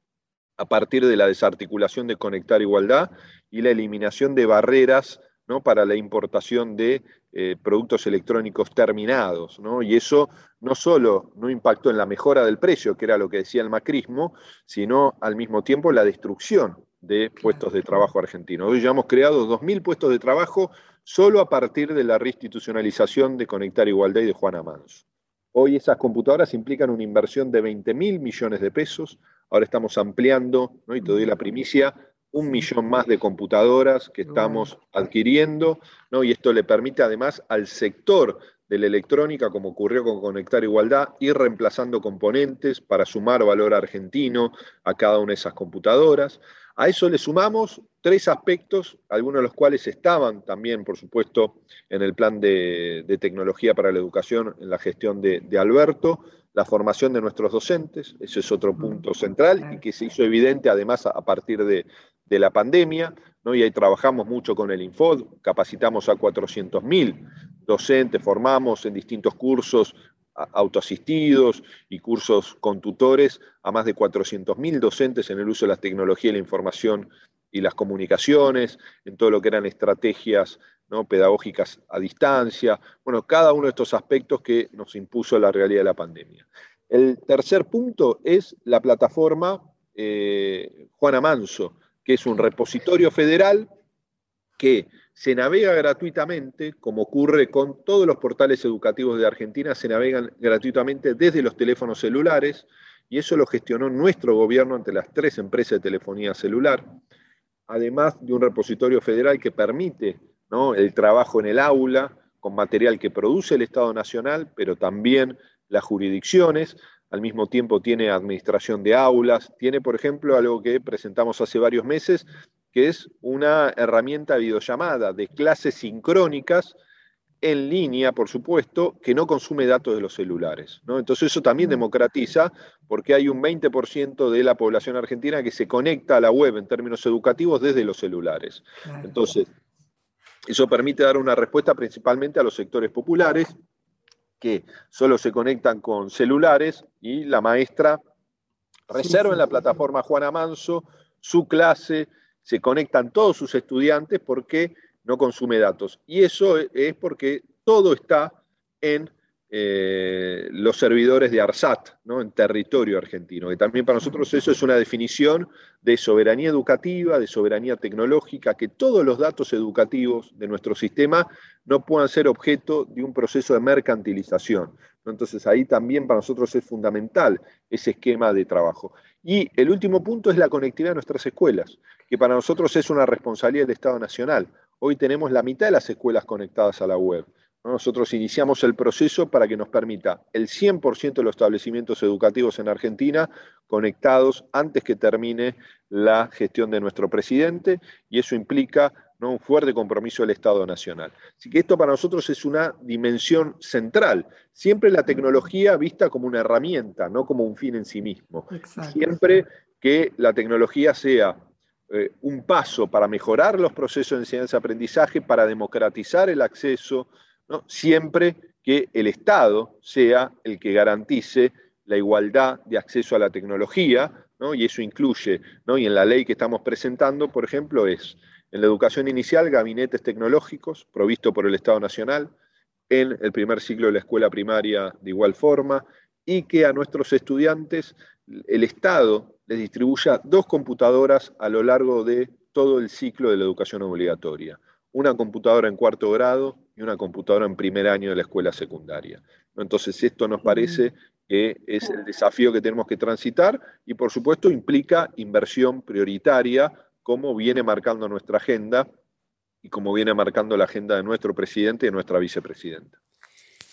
a partir de la desarticulación de Conectar Igualdad y la eliminación de barreras para la importación de eh, productos electrónicos terminados. Y eso no solo no impactó en la mejora del precio, que era lo que decía el macrismo, sino al mismo tiempo la destrucción de puestos de trabajo argentinos. Hoy ya hemos creado 2.000 puestos de trabajo solo a partir de la reinstitucionalización de Conectar Igualdad y de Juana Manso. Hoy esas computadoras implican una inversión de 20 mil millones de pesos. Ahora estamos ampliando, ¿no? y te doy la primicia, un millón más de computadoras que estamos adquiriendo, ¿no? y esto le permite además al sector de la electrónica, como ocurrió con Conectar Igualdad, ir reemplazando componentes para sumar valor argentino a cada una de esas computadoras. A eso le sumamos tres aspectos, algunos de los cuales estaban también, por supuesto, en el plan de, tecnología para la educación en la gestión de, de Alberto, la formación de nuestros docentes, ese es otro punto central y que se hizo evidente además a partir de, de la pandemia, ¿no? y ahí trabajamos mucho con el Infod, capacitamos a 400.000 docentes, formamos en distintos cursos autoasistidos y cursos con tutores a más de 400.000 docentes en el uso de la tecnología, la información y las comunicaciones, en todo lo que eran estrategias ¿no? pedagógicas a distancia, bueno, cada uno de estos aspectos que nos impuso la realidad de la pandemia. El tercer punto es la plataforma eh, Juana Manso, que es un repositorio federal que se navega gratuitamente, como ocurre con todos los portales educativos de Argentina, se navegan gratuitamente desde los teléfonos celulares, y eso lo gestionó nuestro gobierno ante las tres empresas de telefonía celular, además de un repositorio federal que permite el trabajo en el aula con material que produce el Estado Nacional, pero también las jurisdicciones, al mismo tiempo tiene administración de aulas, tiene, por ejemplo, algo que presentamos hace varios meses, que es una herramienta videollamada de clases sincrónicas en línea, por supuesto, que no consume datos de los celulares. ¿no? Entonces eso también democratiza, porque hay un 20% de la población argentina que se conecta a la web en términos educativos desde los celulares. Entonces, eso permite dar una respuesta principalmente a los sectores populares, que solo se conectan con celulares y la maestra reserva en la plataforma Juana Manso su clase, se conectan todos sus estudiantes porque no consume datos. Y eso es porque todo está en eh, los servidores de ARSAT ¿no? en territorio argentino, que también para nosotros eso es una definición de soberanía educativa, de soberanía tecnológica, que todos los datos educativos de nuestro sistema no puedan ser objeto de un proceso de mercantilización. Entonces ahí también para nosotros es fundamental ese esquema de trabajo. Y el último punto es la conectividad de nuestras escuelas, que para nosotros es una responsabilidad del Estado Nacional. Hoy tenemos la mitad de las escuelas conectadas a la web. Nosotros iniciamos el proceso para que nos permita el 100% de los establecimientos educativos en Argentina conectados antes que termine la gestión de nuestro presidente y eso implica un fuerte compromiso del Estado Nacional. Así que esto para nosotros es una dimensión central. Siempre la tecnología vista como una herramienta, no como un fin en sí mismo. Siempre que la tecnología sea eh, un paso para mejorar los procesos de enseñanza-aprendizaje, para democratizar el acceso siempre que el Estado sea el que garantice la igualdad de acceso a la tecnología, y eso incluye, y en la ley que estamos presentando, por ejemplo, es en la educación inicial, gabinetes tecnológicos provisto por el Estado Nacional, en el primer ciclo de la escuela primaria de igual forma, y que a nuestros estudiantes el Estado les distribuya dos computadoras a lo largo de todo el ciclo de la educación obligatoria. Una computadora en cuarto grado y una computadora en primer año de la escuela secundaria. Entonces, esto nos parece que es el desafío que tenemos que transitar y, por supuesto, implica inversión prioritaria, como viene marcando nuestra agenda y como viene marcando la agenda de nuestro presidente y de nuestra vicepresidenta.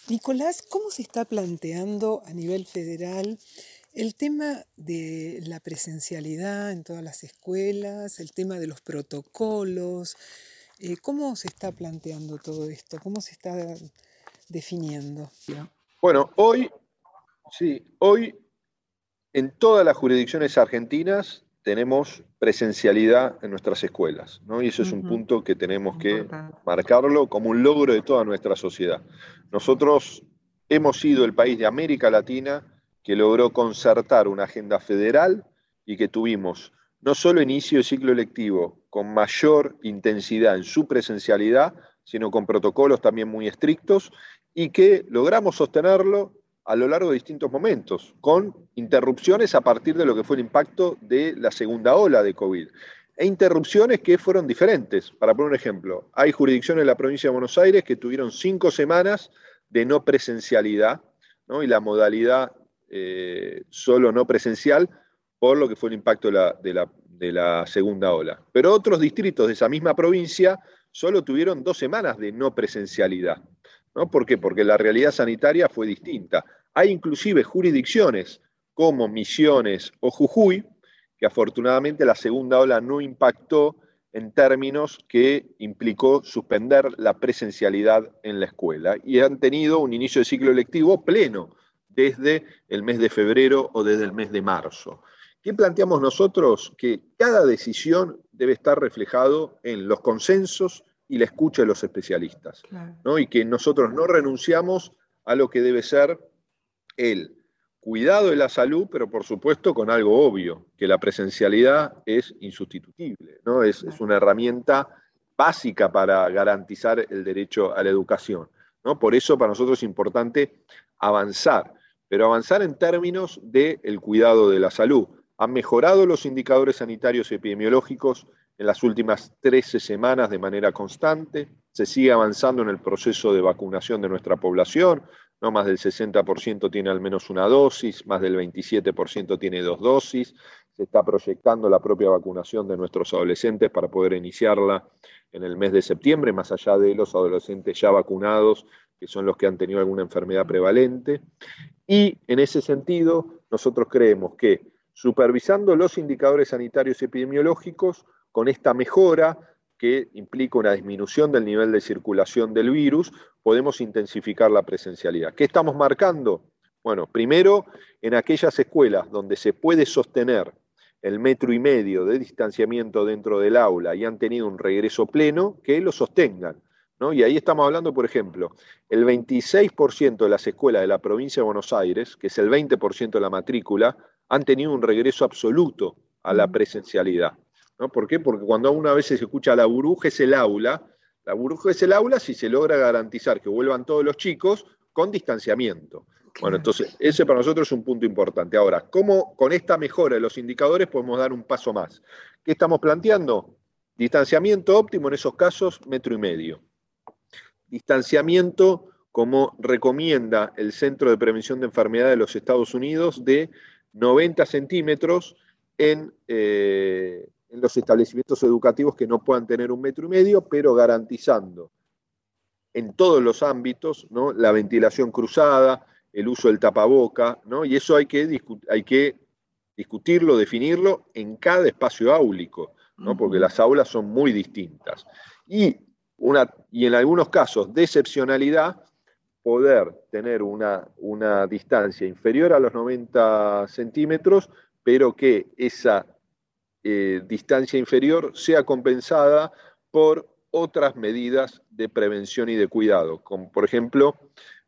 Nicolás, ¿cómo se está planteando a nivel federal el tema de la presencialidad en todas las escuelas, el tema de los protocolos? Eh, ¿Cómo se está planteando todo esto? ¿Cómo se está definiendo? Bueno, hoy, sí, hoy en todas las jurisdicciones argentinas tenemos presencialidad en nuestras escuelas, ¿no? Y eso es un punto que tenemos que marcarlo como un logro de toda nuestra sociedad. Nosotros hemos sido el país de América Latina que logró concertar una agenda federal y que tuvimos no solo inicio de ciclo electivo con mayor intensidad en su presencialidad, sino con protocolos también muy estrictos y que logramos sostenerlo a lo largo de distintos momentos, con interrupciones a partir de lo que fue el impacto de la segunda ola de COVID. E interrupciones que fueron diferentes. Para poner un ejemplo, hay jurisdicciones en la provincia de Buenos Aires que tuvieron cinco semanas de no presencialidad, y la modalidad eh, solo no presencial por lo que fue el impacto de la, segunda ola. Pero otros distritos de esa misma provincia solo tuvieron dos semanas de no presencialidad. ¿no? ¿Por qué? Porque la realidad sanitaria fue distinta. Hay inclusive jurisdicciones como Misiones o Jujuy, que afortunadamente la segunda ola no impactó en términos que implicó suspender la presencialidad en la escuela y han tenido un inicio de ciclo electivo pleno desde el mes de febrero o desde el mes de marzo. ¿Qué planteamos nosotros? Que cada decisión debe estar reflejado en los consensos y la escucha de los especialistas, ¿no? y que nosotros no renunciamos a lo que debe ser el cuidado de la salud, pero por supuesto con algo obvio, que la presencialidad es insustituible, ¿no? es, es una herramienta básica para garantizar el derecho a la educación. ¿no? Por eso para nosotros es importante avanzar, pero avanzar en términos del cuidado de la salud. Han mejorado los indicadores sanitarios y epidemiológicos en las últimas 13 semanas de manera constante. Se sigue avanzando en el proceso de vacunación de nuestra población. ¿no? Más del 60% tiene al menos una dosis, más del 27% tiene dos dosis. Se está proyectando la propia vacunación de nuestros adolescentes para poder iniciarla en el mes de septiembre, más allá de los adolescentes ya vacunados, que son los que han tenido alguna enfermedad prevalente. Y en ese sentido, nosotros creemos que supervisando los indicadores sanitarios y epidemiológicos, con esta mejora que implica una disminución del nivel de circulación del virus, podemos intensificar la presencialidad. ¿Qué estamos marcando? Bueno, primero, en aquellas escuelas donde se puede sostener el metro y medio de distanciamiento dentro del aula y han tenido un regreso pleno, que lo sostengan. ¿No? Y ahí estamos hablando, por ejemplo, el 26% de las escuelas de la provincia de Buenos Aires, que es el 20% de la matrícula, han tenido un regreso absoluto a la presencialidad. ¿no? ¿Por qué? Porque cuando una vez se escucha la burbuja es el aula, la burbuja es el aula si se logra garantizar que vuelvan todos los chicos con distanciamiento. Bueno, entonces ese para nosotros es un punto importante. Ahora, ¿cómo con esta mejora de los indicadores podemos dar un paso más? ¿Qué estamos planteando? Distanciamiento óptimo en esos casos, metro y medio. Distanciamiento, como recomienda el Centro de Prevención de Enfermedades de los Estados Unidos, de 90 centímetros en, eh, en los establecimientos educativos que no puedan tener un metro y medio, pero garantizando en todos los ámbitos ¿no? la ventilación cruzada, el uso del tapaboca, ¿no? y eso hay que, hay que discutirlo, definirlo en cada espacio áulico, ¿no? porque las aulas son muy distintas. Y, y en algunos casos de excepcionalidad, poder tener una, una distancia inferior a los 90 centímetros, pero que esa eh, distancia inferior sea compensada por otras medidas de prevención y de cuidado, como por ejemplo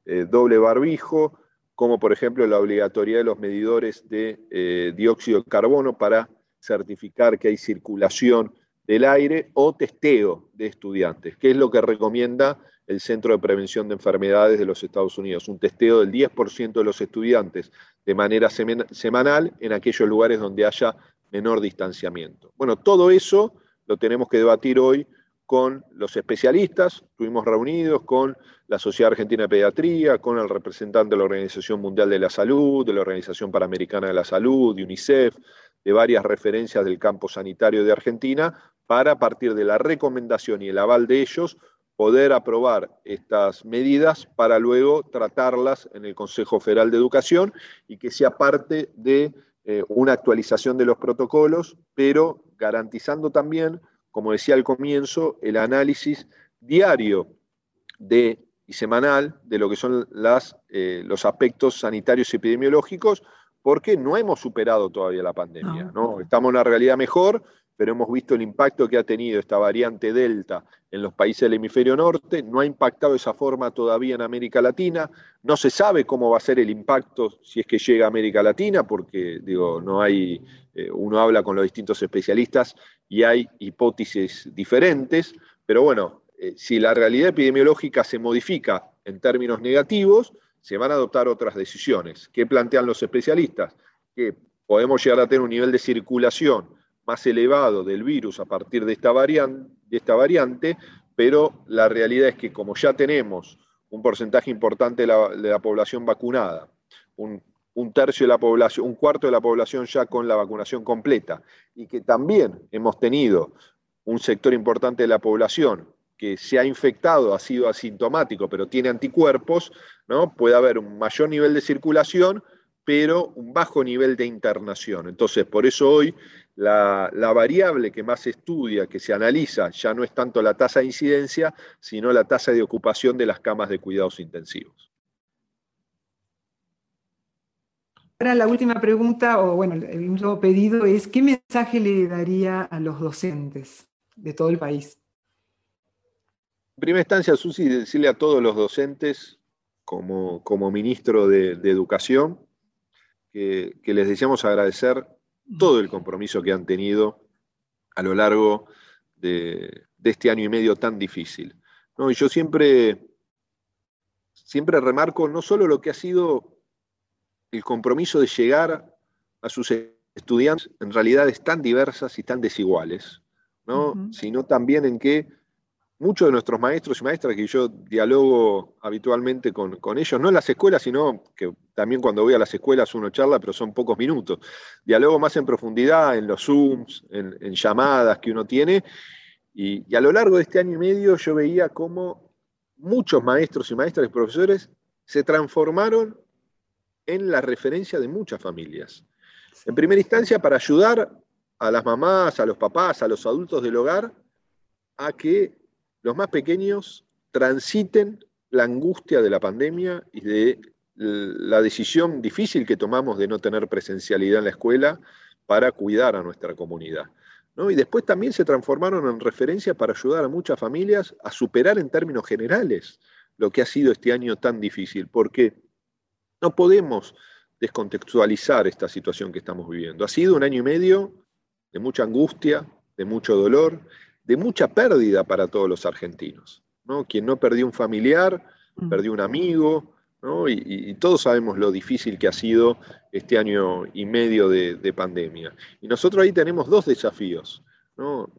eh, doble barbijo, como por ejemplo la obligatoriedad de los medidores de eh, dióxido de carbono para certificar que hay circulación del aire o testeo de estudiantes, que es lo que recomienda el Centro de Prevención de Enfermedades de los Estados Unidos, un testeo del 10% de los estudiantes de manera semanal en aquellos lugares donde haya menor distanciamiento. Bueno, todo eso lo tenemos que debatir hoy con los especialistas, estuvimos reunidos con la Sociedad Argentina de Pediatría, con el representante de la Organización Mundial de la Salud, de la Organización Panamericana de la Salud, de UNICEF, de varias referencias del campo sanitario de Argentina, para a partir de la recomendación y el aval de ellos poder aprobar estas medidas para luego tratarlas en el Consejo Federal de Educación y que sea parte de eh, una actualización de los protocolos, pero garantizando también, como decía al comienzo, el análisis diario de, y semanal de lo que son las, eh, los aspectos sanitarios y epidemiológicos, porque no hemos superado todavía la pandemia. ¿no? Estamos en una realidad mejor, pero hemos visto el impacto que ha tenido esta variante Delta en los países del hemisferio norte, no ha impactado de esa forma todavía en América Latina, no se sabe cómo va a ser el impacto si es que llega a América Latina, porque digo, no hay, eh, uno habla con los distintos especialistas y hay hipótesis diferentes, pero bueno, eh, si la realidad epidemiológica se modifica en términos negativos, se van a adoptar otras decisiones. ¿Qué plantean los especialistas? Que podemos llegar a tener un nivel de circulación más elevado del virus a partir de esta, variante, de esta variante, pero la realidad es que como ya tenemos un porcentaje importante de la, población vacunada, un, tercio de la población, un cuarto de la población ya con la vacunación completa, y que también hemos tenido un sector importante de la población que se ha infectado, ha sido asintomático, pero tiene anticuerpos, ¿no? puede haber un mayor nivel de circulación, pero un bajo nivel de internación. Entonces, por eso hoy la, variable que más se estudia, que se analiza, ya no es tanto la tasa de incidencia, sino la tasa de ocupación de las camas de cuidados intensivos. Ahora la última pregunta, o bueno, el último pedido es, ¿qué mensaje le daría a los docentes de todo el país? En primera instancia, Susi, decirle a todos los docentes, como, como ministro de, Educación, que, que les deseamos agradecer todo el compromiso que han tenido a lo largo de, este año y medio tan difícil. ¿no? Y yo siempre, siempre remarco no solo lo que ha sido el compromiso de llegar a sus estudiantes en realidades tan diversas y tan desiguales, ¿no? sino también en que muchos de nuestros maestros y maestras que yo dialogo habitualmente con, ellos, no en las escuelas, sino que también cuando voy a las escuelas uno charla, pero son pocos minutos. Dialogo más en profundidad, en los Zooms, en, llamadas que uno tiene. Y, a lo largo de este año y medio yo veía cómo muchos maestros y maestras y profesores se transformaron en la referencia de muchas familias. En primera instancia, para ayudar a las mamás, a los papás, a los adultos del hogar, a que los más pequeños transiten la angustia de la pandemia y de la decisión difícil que tomamos de no tener presencialidad en la escuela para cuidar a nuestra comunidad. Y después también se transformaron en referencia para ayudar a muchas familias a superar en términos generales lo que ha sido este año tan difícil, porque no podemos descontextualizar esta situación que estamos viviendo. Ha sido un año y medio de mucha angustia, de mucho dolor de mucha pérdida para todos los argentinos. ¿no? Quien no perdió un familiar, mm. perdió un amigo, Y, todos sabemos lo difícil que ha sido este año y medio de, pandemia. Y nosotros ahí tenemos dos desafíos.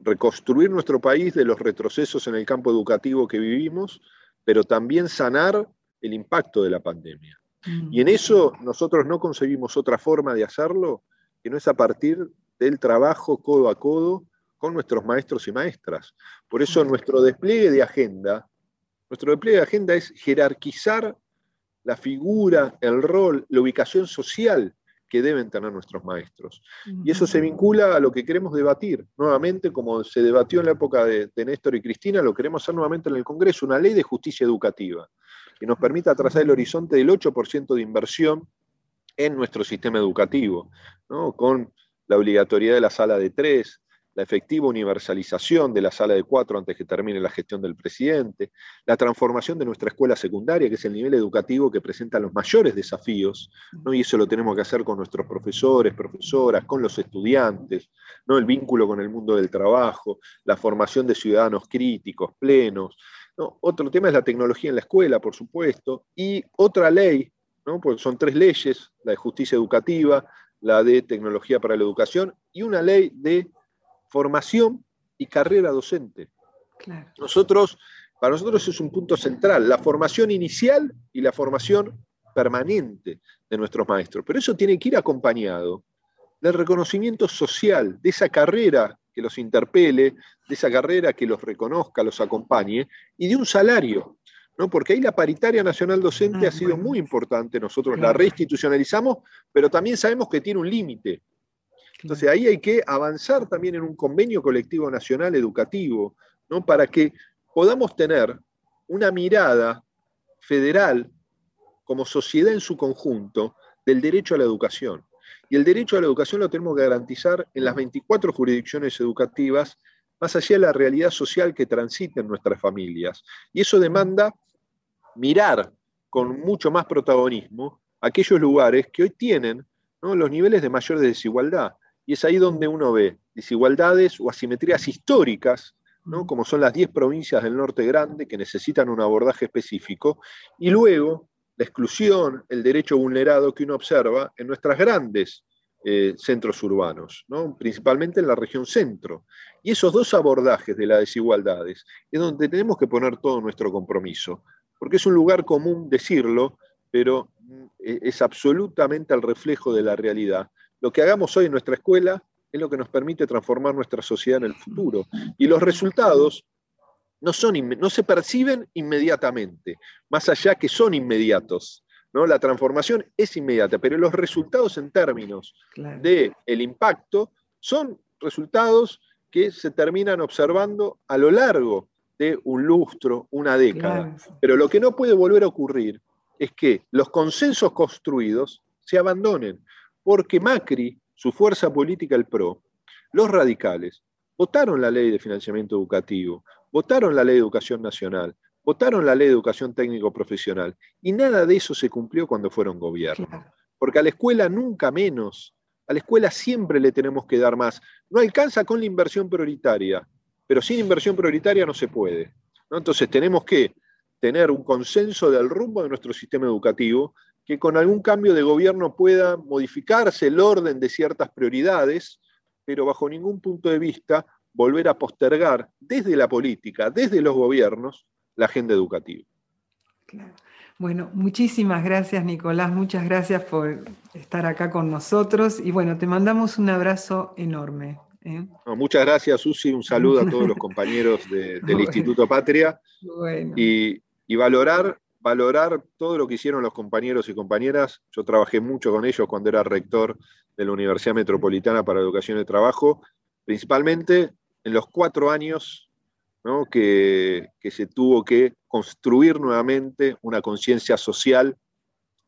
Reconstruir nuestro país de los retrocesos en el campo educativo que vivimos, pero también sanar el impacto de la pandemia. Y en eso nosotros no concebimos otra forma de hacerlo que no es a partir del trabajo codo a codo con nuestros maestros y maestras. Por eso nuestro despliegue de agenda, nuestro despliegue de agenda es jerarquizar la figura, el rol, la ubicación social que deben tener nuestros maestros. Y eso se vincula a lo que queremos debatir. Nuevamente, como se debatió en la época de, Néstor y Cristina, lo queremos hacer nuevamente en el Congreso, una ley de justicia educativa que nos permita trazar el horizonte del 8% de inversión en nuestro sistema educativo, con la obligatoriedad de la sala de tres, la efectiva universalización de la sala de cuatro antes que termine la gestión del presidente, la transformación de nuestra escuela secundaria, que es el nivel educativo que presenta los mayores desafíos, ¿no? y eso lo tenemos que hacer con nuestros profesores, profesoras, con los estudiantes, ¿no? el vínculo con el mundo del trabajo, la formación de ciudadanos críticos, plenos. ¿no? Otro tema es la tecnología en la escuela, por supuesto, y otra ley, ¿no? Porque son tres leyes, la de justicia educativa, la de tecnología para la educación y una ley de formación y carrera docente. Nosotros, para nosotros es un punto central, la formación inicial y la formación permanente de nuestros maestros. Pero eso tiene que ir acompañado del reconocimiento social, de esa carrera que los interpele, de esa carrera que los reconozca, los acompañe, y de un salario. ¿no? Porque ahí la paritaria nacional docente ah, ha sido muy importante, nosotros la reinstitucionalizamos, pero también sabemos que tiene un límite. Entonces ahí hay que avanzar también en un convenio colectivo nacional educativo, ¿no? para que podamos tener una mirada federal como sociedad en su conjunto del derecho a la educación. Y el derecho a la educación lo tenemos que garantizar en las 24 jurisdicciones educativas, más allá de la realidad social que transiten nuestras familias. Y eso demanda mirar con mucho más protagonismo aquellos lugares que hoy tienen los niveles de mayor desigualdad. Y es ahí donde uno ve desigualdades o asimetrías históricas, ¿no? como son las 10 provincias del norte grande que necesitan un abordaje específico, y luego la exclusión, el derecho vulnerado que uno observa en nuestras grandes eh, centros urbanos, ¿no? principalmente en la región centro. Y esos dos abordajes de las desigualdades es donde tenemos que poner todo nuestro compromiso, porque es un lugar común decirlo, pero mm, e-, es absolutamente el reflejo de la realidad lo que hagamos hoy en nuestra escuela es lo que nos permite transformar nuestra sociedad en el futuro. Y los resultados no, son, no se perciben inmediatamente, más allá que son inmediatos. ¿no? La transformación es inmediata, pero los resultados en términos del el impacto son resultados que se terminan observando a lo largo de un lustro, una década. Pero lo que no puede volver a ocurrir es que los consensos construidos se abandonen porque Macri, su fuerza política, el PRO, los radicales, votaron la ley de financiamiento educativo, votaron la ley de educación nacional, votaron la ley de educación técnico profesional, y nada de eso se cumplió cuando fueron gobierno. Porque a la escuela nunca menos, a la escuela siempre le tenemos que dar más. No alcanza con la inversión prioritaria, pero sin inversión prioritaria no se puede. Entonces tenemos que tener un consenso del rumbo de nuestro sistema educativo que con algún cambio de gobierno pueda modificarse el orden de ciertas prioridades, pero bajo ningún punto de vista volver a postergar desde la política, desde los gobiernos, la agenda educativa. Bueno, muchísimas gracias Nicolás, muchas gracias por estar acá con nosotros y bueno, te mandamos un abrazo enorme. ¿eh? muchas gracias Susi, un saludo a todos los compañeros del Instituto Patria y, y valorar valorar todo lo que hicieron los compañeros y compañeras. Yo trabajé mucho con ellos cuando era rector de la Universidad Metropolitana para Educación y Trabajo, principalmente en los cuatro años que, se tuvo que construir nuevamente una conciencia social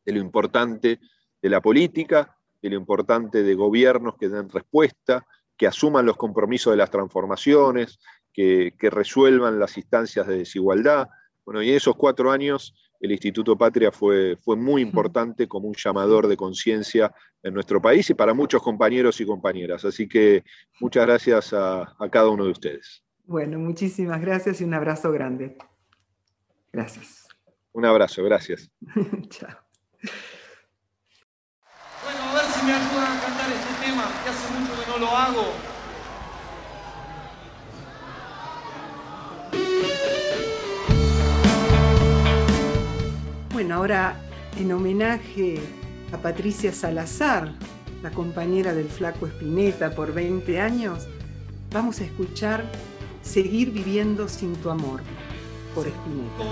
de lo importante de la política, de lo importante de gobiernos que den respuesta, que asuman los compromisos de las transformaciones, que, que resuelvan las instancias de desigualdad. Bueno, y en esos cuatro años el Instituto Patria fue, fue muy importante como un llamador de conciencia en nuestro país y para muchos compañeros y compañeras. Así que muchas gracias a, a cada uno de ustedes. Bueno, muchísimas gracias y un abrazo grande. Gracias. Un abrazo, gracias. Chao. Bueno, a ver si me ayudan a cantar este tema, que hace mucho que no lo hago. Ahora en homenaje a Patricia Salazar, la compañera del flaco Espineta por 20 años, vamos a escuchar Seguir viviendo sin tu amor por Espineta.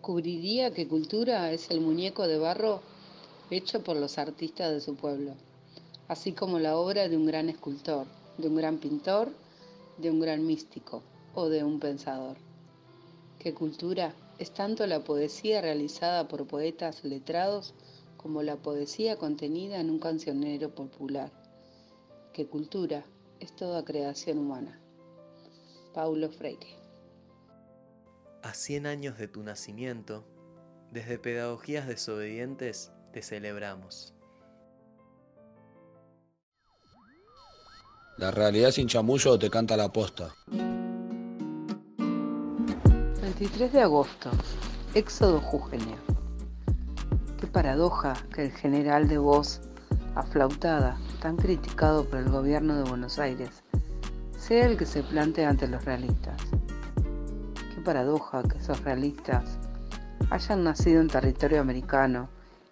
Descubriría que cultura es el muñeco de barro hecho por los artistas de su pueblo, así como la obra de un gran escultor, de un gran pintor, de un gran místico o de un pensador. Que cultura es tanto la poesía realizada por poetas letrados como la poesía contenida en un cancionero popular. Que cultura es toda creación humana. Paulo Freire. A 100 años de tu nacimiento, desde Pedagogías Desobedientes te celebramos. La realidad sin chamullo te canta la posta. 23 de agosto, Éxodo Jujeña. Qué paradoja que el general de voz aflautada, tan criticado por el gobierno de Buenos Aires, sea el que se plante ante los realistas. Paradoja que esos realistas hayan nacido en territorio americano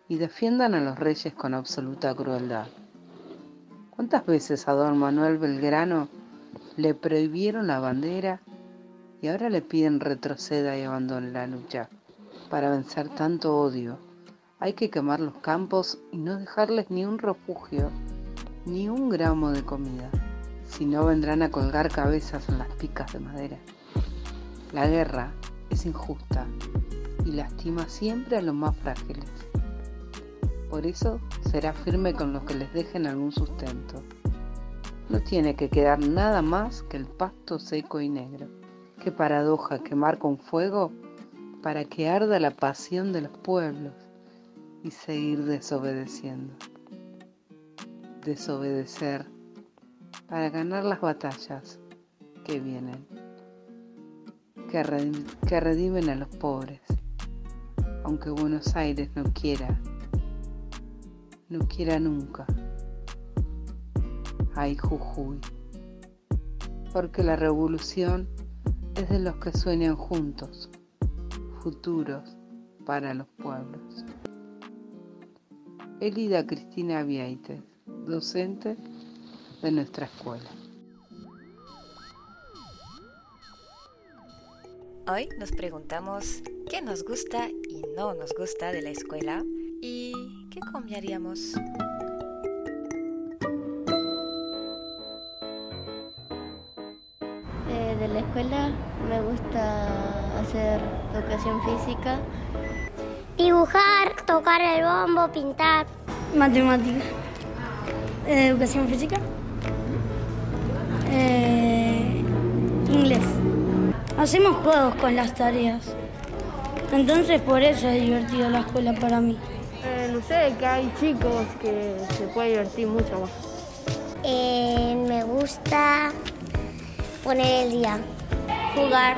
y defiendan a los reyes con absoluta crueldad. ¿Cuántas veces a don Manuel Belgrano le prohibieron la bandera y ahora le piden retroceda y abandone la lucha? Para vencer tanto odio, hay que quemar los campos y no dejarles ni un refugio, ni un gramo de comida. Si no, vendrán a colgar cabezas en las picas de madera. La guerra es injusta y lastima siempre a los más frágiles. Por eso será firme con los que les dejen algún sustento. No tiene que quedar nada más que el pasto seco y negro. Qué paradoja quemar con fuego para que arda la pasión de los pueblos y seguir desobedeciendo. Desobedecer para ganar las batallas que vienen, que, redimen a los pobres, aunque Buenos Aires no quiera, no quiera nunca. Ay, Jujuy, porque la revolución es de los que sueñan juntos, futuros para los pueblos. Elida Cristina Viaites, docente de nuestra escuela. Hoy nos preguntamos qué nos gusta y no nos gusta de la escuela y qué cambiaríamos. Eh, de la escuela me gusta hacer educación física. Dibujar, tocar el bombo, pintar. Matemática. Eh, educación física. Eh, inglés. Hacemos juegos con las tareas. Entonces por eso es divertido la escuela para mí. Eh, no sé, que hay chicos que se puede divertir mucho más. Eh, me gusta poner el día. Jugar.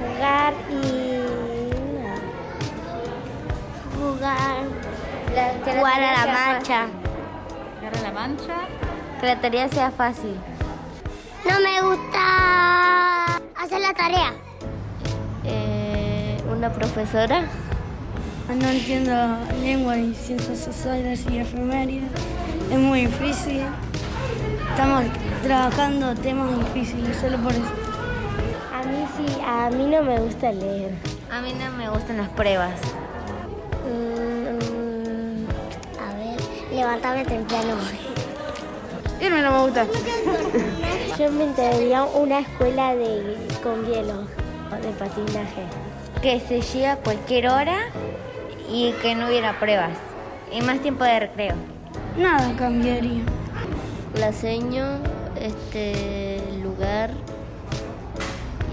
Jugar y... Jugar. Jugar a la mancha. ¿Jugar a la mancha? Que la tarea sea fácil. No me gusta hacer la tarea. Eh, una profesora. No entiendo lengua y ciencias sociales y efemérides. Es muy difícil. Estamos trabajando temas difíciles, solo por eso. A mí sí, a mí no me gusta leer. A mí no me gustan las pruebas. Mm, a ver, levantarme temprano. Irme no me gusta. Yo inventaría una escuela de, con hielo, de patinaje. Que se llegue a cualquier hora y que no hubiera pruebas. Y más tiempo de recreo. Nada cambiaría. La seño, este lugar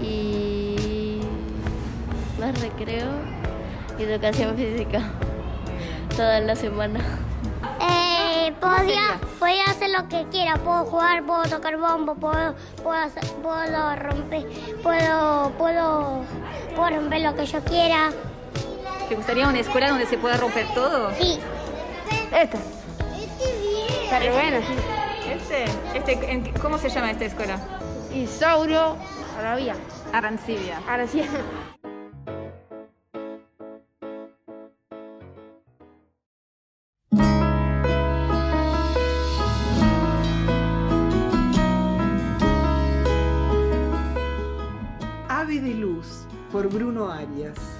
y más recreo y educación física toda la semana. Eh, podía, podía hacer lo que quiera, puedo jugar, puedo tocar bombo, puedo, puedo, hacer, puedo romper, puedo, puedo, puedo romper lo que yo quiera. ¿Te gustaría una escuela donde se pueda romper todo? Sí. Esta. Este bien. Está re bueno. Este, este, ¿en- ¿cómo se llama esta escuela? Isauro Arabia. Arancibia. Aracia. Por Bruno Arias.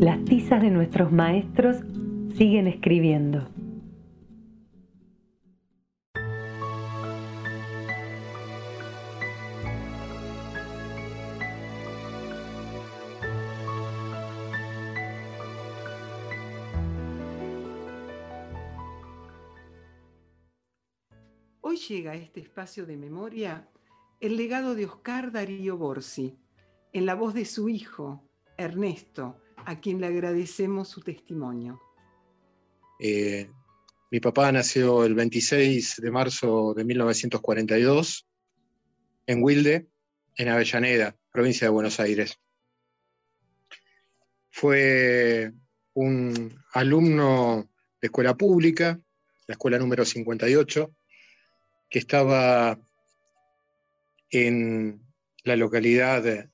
Las tizas de nuestros maestros siguen escribiendo. Hoy llega a este espacio de memoria el legado de Oscar Darío Borsi, en la voz de su hijo, Ernesto, a quien le agradecemos su testimonio. Eh, mi papá nació el 26 de marzo de 1942 en Wilde, en Avellaneda, provincia de Buenos Aires. Fue un alumno de escuela pública, la escuela número 58, que estaba en la localidad de,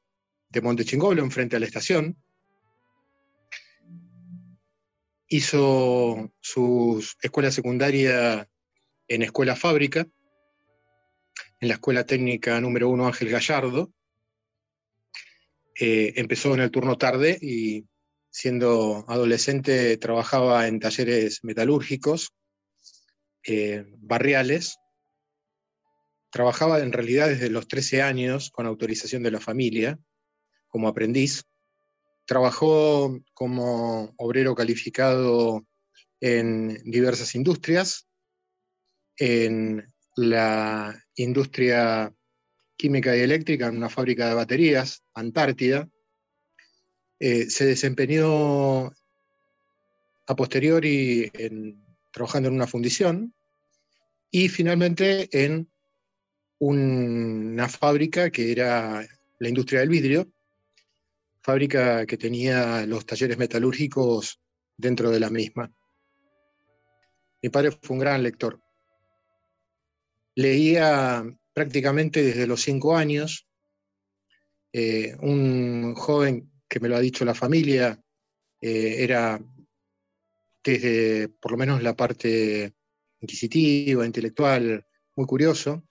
de Montechingolo, enfrente a la estación. Hizo su escuela secundaria en escuela fábrica, en la escuela técnica número 1 Ángel Gallardo. Eh, empezó en el turno tarde y siendo adolescente trabajaba en talleres metalúrgicos, eh, barriales. Trabajaba en realidad desde los 13 años con autorización de la familia como aprendiz. Trabajó como obrero calificado en diversas industrias, en la industria química y eléctrica, en una fábrica de baterías, Antártida. Eh, se desempeñó a posteriori trabajando en una fundición y finalmente en una fábrica que era la industria del vidrio, fábrica que tenía los talleres metalúrgicos dentro de la misma. Mi padre fue un gran lector. Leía prácticamente desde los cinco años. Eh, un joven que me lo ha dicho la familia eh, era desde por lo menos la parte inquisitiva, intelectual, muy curioso.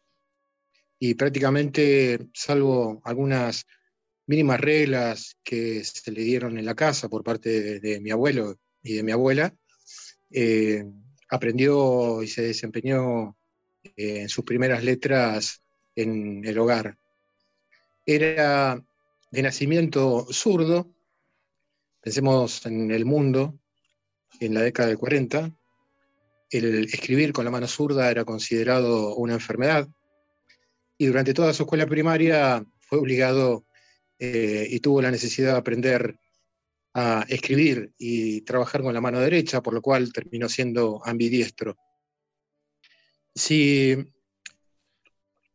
Y prácticamente, salvo algunas mínimas reglas que se le dieron en la casa por parte de, mi abuelo y de mi abuela, eh, aprendió y se desempeñó eh, en sus primeras letras en el hogar. Era de nacimiento zurdo, pensemos en el mundo, en la década del 40, el escribir con la mano zurda era considerado una enfermedad y durante toda su escuela primaria fue obligado eh, y tuvo la necesidad de aprender a escribir y trabajar con la mano derecha, por lo cual terminó siendo ambidiestro. Si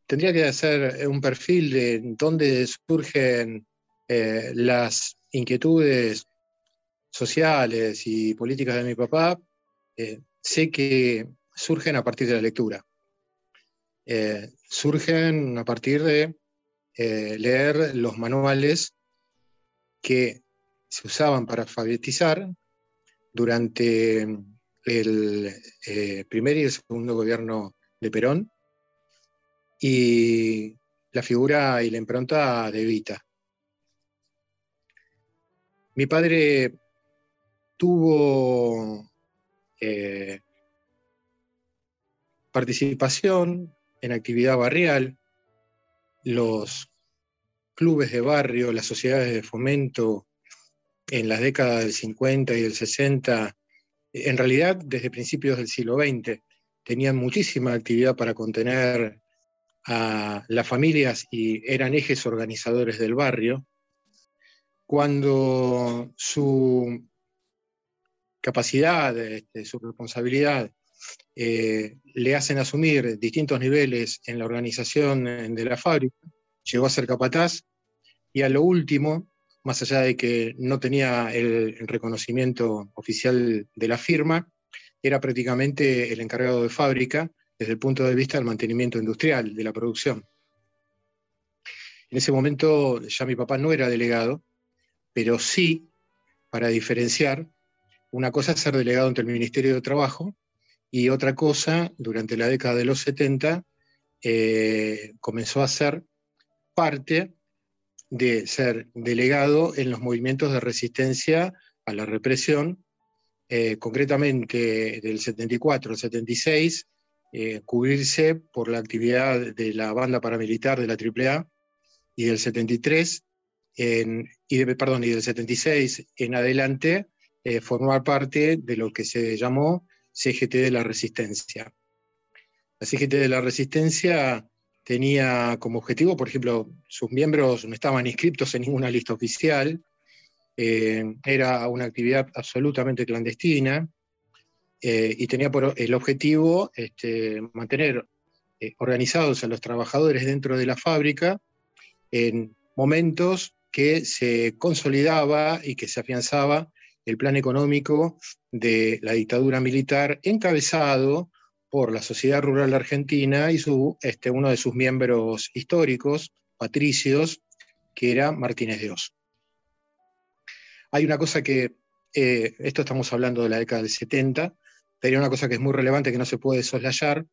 tendría que hacer un perfil de dónde surgen eh, las inquietudes sociales y políticas de mi papá, eh, sé que surgen a partir de la lectura. Eh, surgen a partir de leer los manuales que se usaban para alfabetizar durante el eh, primer y el segundo gobierno de Perón y la figura y la impronta de Evita. Mi padre tuvo eh, participación en actividad barrial, los clubes de barrio, las sociedades de fomento en las décadas del 50 y del 60, en realidad desde principios del siglo XX, tenían muchísima actividad para contener a las familias y eran ejes organizadores del barrio, cuando su capacidad, este, su responsabilidad, eh, le hacen asumir distintos niveles en la organización de la fábrica, llegó a ser capataz y a lo último más allá de que no tenía el, reconocimiento oficial de la firma, era prácticamente el encargado de fábrica desde el punto de vista del mantenimiento industrial, de la producción. En ese momento ya mi papá no era delegado, pero sí, para diferenciar, una cosa es ser delegado ante el Ministerio de Trabajo y otra cosa, durante la década de los 70, eh, comenzó a ser parte de ser delegado en los movimientos de resistencia a la represión, eh, concretamente del 74 al 76, eh, cubrirse por la actividad de la banda paramilitar de la AAA y del 73, y perdón, y del 76 en adelante, formar parte de lo que se llamó CGT de la Resistencia. La CGT de la Resistencia tenía como objetivo, por ejemplo, sus miembros no estaban inscritos en ninguna lista oficial, eh, era una actividad absolutamente clandestina eh, y tenía por el objetivo este, mantener eh, organizados a los trabajadores dentro de la fábrica en momentos que se consolidaba y que se afianzaba el plan económico de la dictadura militar encabezado por la Sociedad Rural Argentina y su, este, uno de sus miembros históricos, patricios, que era Martínez de Oz. Hay una cosa que, eh, esto estamos hablando de la década del 70, pero hay una cosa que es muy relevante que no se puede soslayar,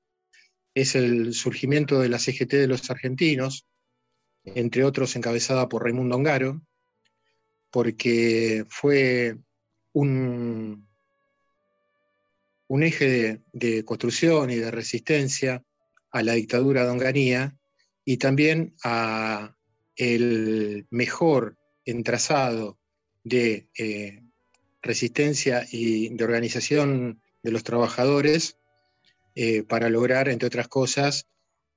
es el surgimiento de la CGT de los argentinos, entre otros encabezada por Raimundo Ongaro, porque fue un, eje de, construcción y de resistencia a la dictadura de Onganía y también a el mejor entrazado de eh, resistencia y de organización de los trabajadores eh, para lograr, entre otras cosas,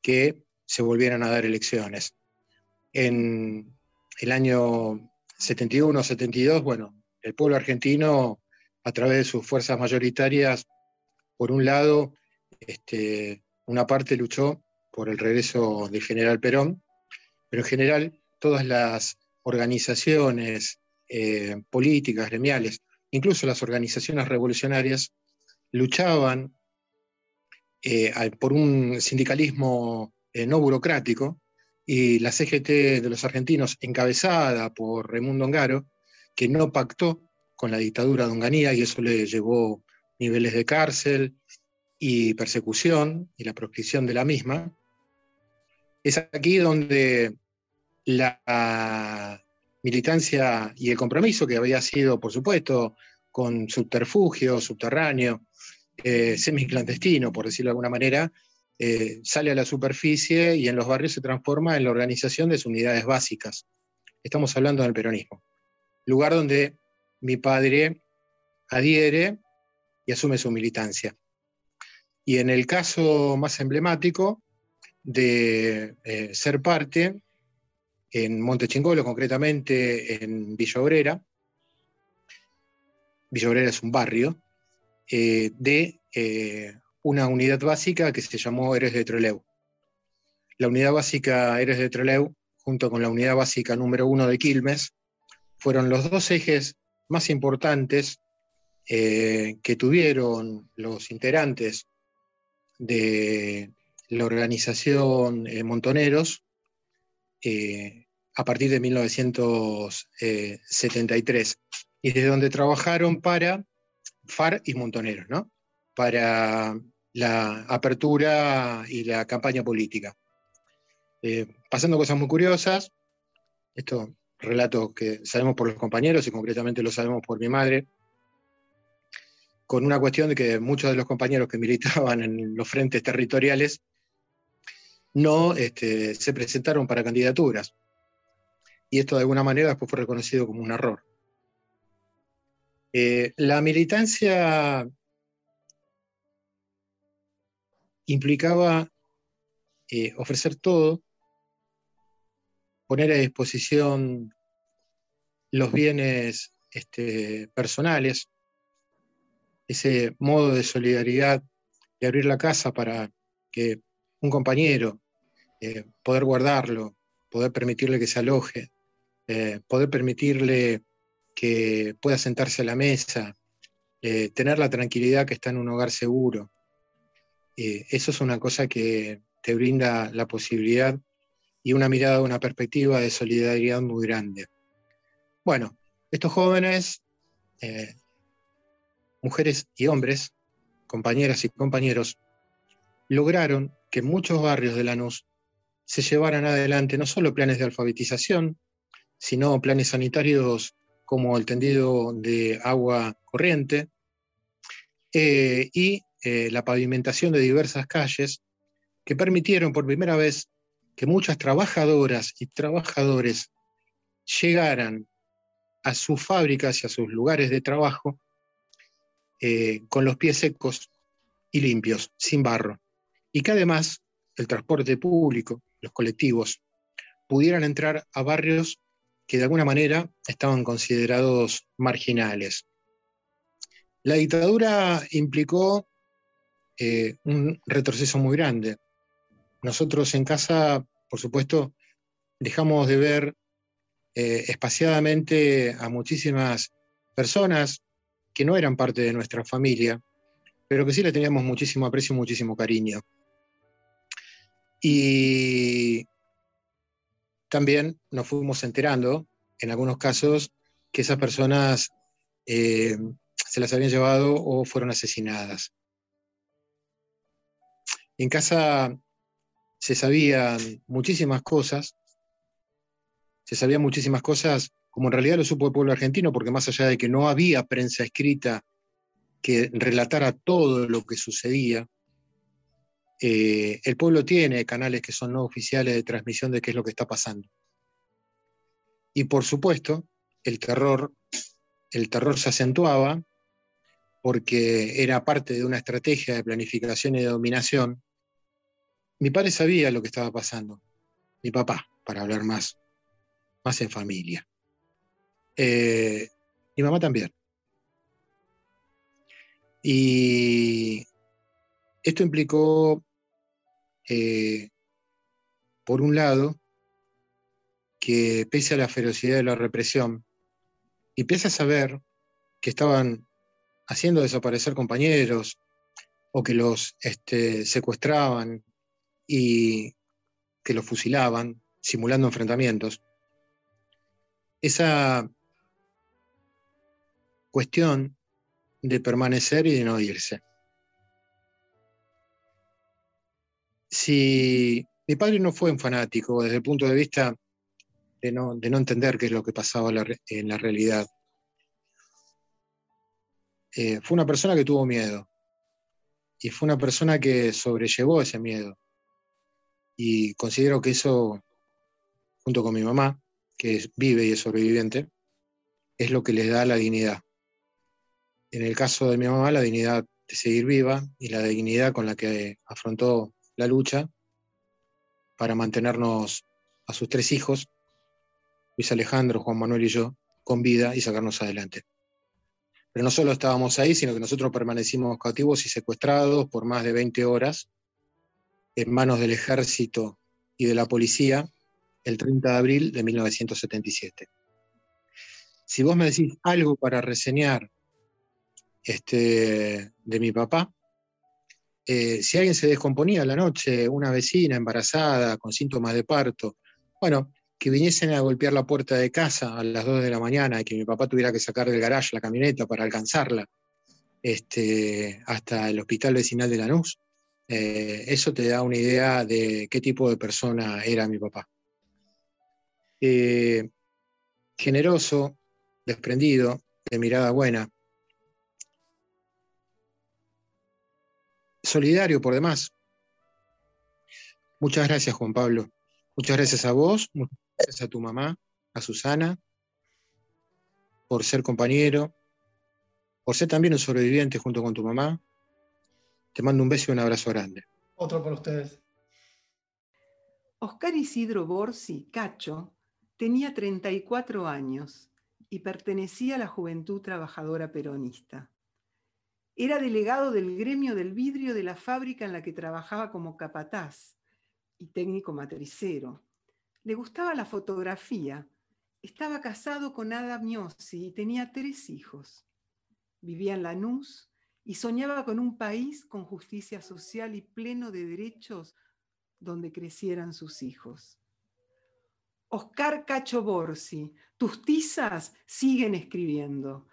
que se volvieran a dar elecciones. En el año 71-72, bueno, el pueblo argentino, a través de sus fuerzas mayoritarias, por un lado, este, una parte luchó por el regreso del general Perón, pero en general todas las organizaciones eh, políticas, gremiales, incluso las organizaciones revolucionarias, luchaban eh, por un sindicalismo eh, no burocrático y la CGT de los argentinos, encabezada por Raimundo Ongaro, que no pactó con la dictadura de Onganía y eso le llevó niveles de cárcel y persecución y la proscripción de la misma, es aquí donde la militancia y el compromiso que había sido, por supuesto, con subterfugio, subterráneo, eh, semiclandestino, por decirlo de alguna manera, eh, sale a la superficie y en los barrios se transforma en la organización de sus unidades básicas. Estamos hablando del peronismo. Lugar donde mi padre adhiere y asume su militancia. Y en el caso más emblemático de eh, ser parte, en Montechingolo, concretamente en Villa Obrera, Villa Obrera es un barrio, eh, de eh, una unidad básica que se llamó Héroes de Trelew. La unidad básica Héroes de Trelew, junto con la unidad básica número uno de Quilmes, fueron los dos ejes más importantes eh, que tuvieron los integrantes de la organización Montoneros a partir de 1973 y desde donde trabajaron para FAR y Montoneros, ¿no? Para la apertura y la campaña política. Eh, pasando cosas muy curiosas, esto relato que sabemos por los compañeros y concretamente lo sabemos por mi madre, con una cuestión de que muchos de los compañeros que militaban en los frentes territoriales no este, se presentaron para candidaturas. Y esto de alguna manera después fue reconocido como un error. Eh, la militancia implicaba eh, ofrecer todo, poner a disposición los bienes este, personales, ese modo de solidaridad de abrir la casa para que un compañero, eh, poder guardarlo, poder permitirle que se aloje, poder permitirle que pueda sentarse a la mesa, eh, tener la tranquilidad que está en un hogar seguro. Eh, eso es una cosa que te brinda la posibilidad y una mirada, una perspectiva de solidaridad muy grande. Bueno, estos jóvenes, eh, mujeres y hombres, compañeras y compañeros, lograron que muchos barrios de Lanús se llevaran adelante no solo planes de alfabetización, sino planes sanitarios como el tendido de agua corriente eh, y eh, la pavimentación de diversas calles que permitieron por primera vez que muchas trabajadoras y trabajadores llegaran a sus fábricas y a sus lugares de trabajo eh, con los pies secos y limpios, sin barro, y que además el transporte público, los colectivos, pudieran entrar a barrios que de alguna manera estaban considerados marginales. La dictadura implicó eh, un retroceso muy grande. Nosotros en casa, por supuesto, dejamos de ver eh, espaciadamente a muchísimas personas que no eran parte de nuestra familia, pero que sí le teníamos muchísimo aprecio y muchísimo cariño. Y también nos fuimos enterando, en algunos casos, que esas personas eh, se las habían llevado o fueron asesinadas. En casa se sabían muchísimas cosas, se sabían muchísimas cosas, como en realidad lo supo el pueblo argentino, porque más allá de que no había prensa escrita que relatara todo lo que sucedía, eh, el pueblo tiene canales que son no oficiales de transmisión de qué es lo que está pasando. Y por supuesto, el terror, el terror se acentuaba porque era parte de una estrategia de planificación y de dominación. Mi padre sabía lo que estaba pasando, mi papá, para hablar más, más en familia. Eh, mi mamá también. Y esto implicó eh, por un lado, que pese a la ferocidad de la represión, empieza a saber que estaban haciendo desaparecer compañeros o que los este, secuestraban y que los fusilaban, simulando enfrentamientos. Esa cuestión de permanecer y de no irse. Si mi padre no fue un fanático desde el punto de vista de no, de no entender qué es lo que pasaba en la realidad, eh, fue una persona que tuvo miedo y fue una persona que sobrellevó ese miedo. Y considero que eso, junto con mi mamá, que vive y es sobreviviente, es lo que le da la dignidad. En el caso de mi mamá, la dignidad de seguir viva y la dignidad con la que afrontó la lucha para mantenernos a sus tres hijos, Luis Alejandro, Juan Manuel y yo, con vida y sacarnos adelante. Pero no solo estábamos ahí, sino que nosotros permanecimos cautivos y secuestrados por más de 20 horas en manos del ejército y de la policía el 30 de abril de 1977. Si vos me decís algo para reseñar este, de mi papá, eh, si alguien se descomponía la noche, una vecina embarazada con síntomas de parto, bueno, que viniesen a golpear la puerta de casa a las 2 de la mañana y que mi papá tuviera que sacar del garage la camioneta para alcanzarla este, hasta el hospital vecinal de Lanús, eh, eso te da una idea de qué tipo de persona era mi papá. Eh, generoso, desprendido, de mirada buena, solidario por demás. Muchas gracias, Juan Pablo. Muchas gracias a vos, muchas gracias a tu mamá, a Susana, por ser compañero, por ser también un sobreviviente junto con tu mamá. Te mando un beso y un abrazo grande. Otro para ustedes. Oscar Isidro Borsi, Cacho, tenía 34 años y pertenecía a la Juventud Trabajadora Peronista. Era delegado del gremio del vidrio de la fábrica en la que trabajaba como capataz y técnico matricero. Le gustaba la fotografía. Estaba casado con Ada Miosi y tenía tres hijos. Vivía en Lanús y soñaba con un país con justicia social y pleno de derechos donde crecieran sus hijos. Oscar Cacho Borsi, tus tizas siguen escribiendo.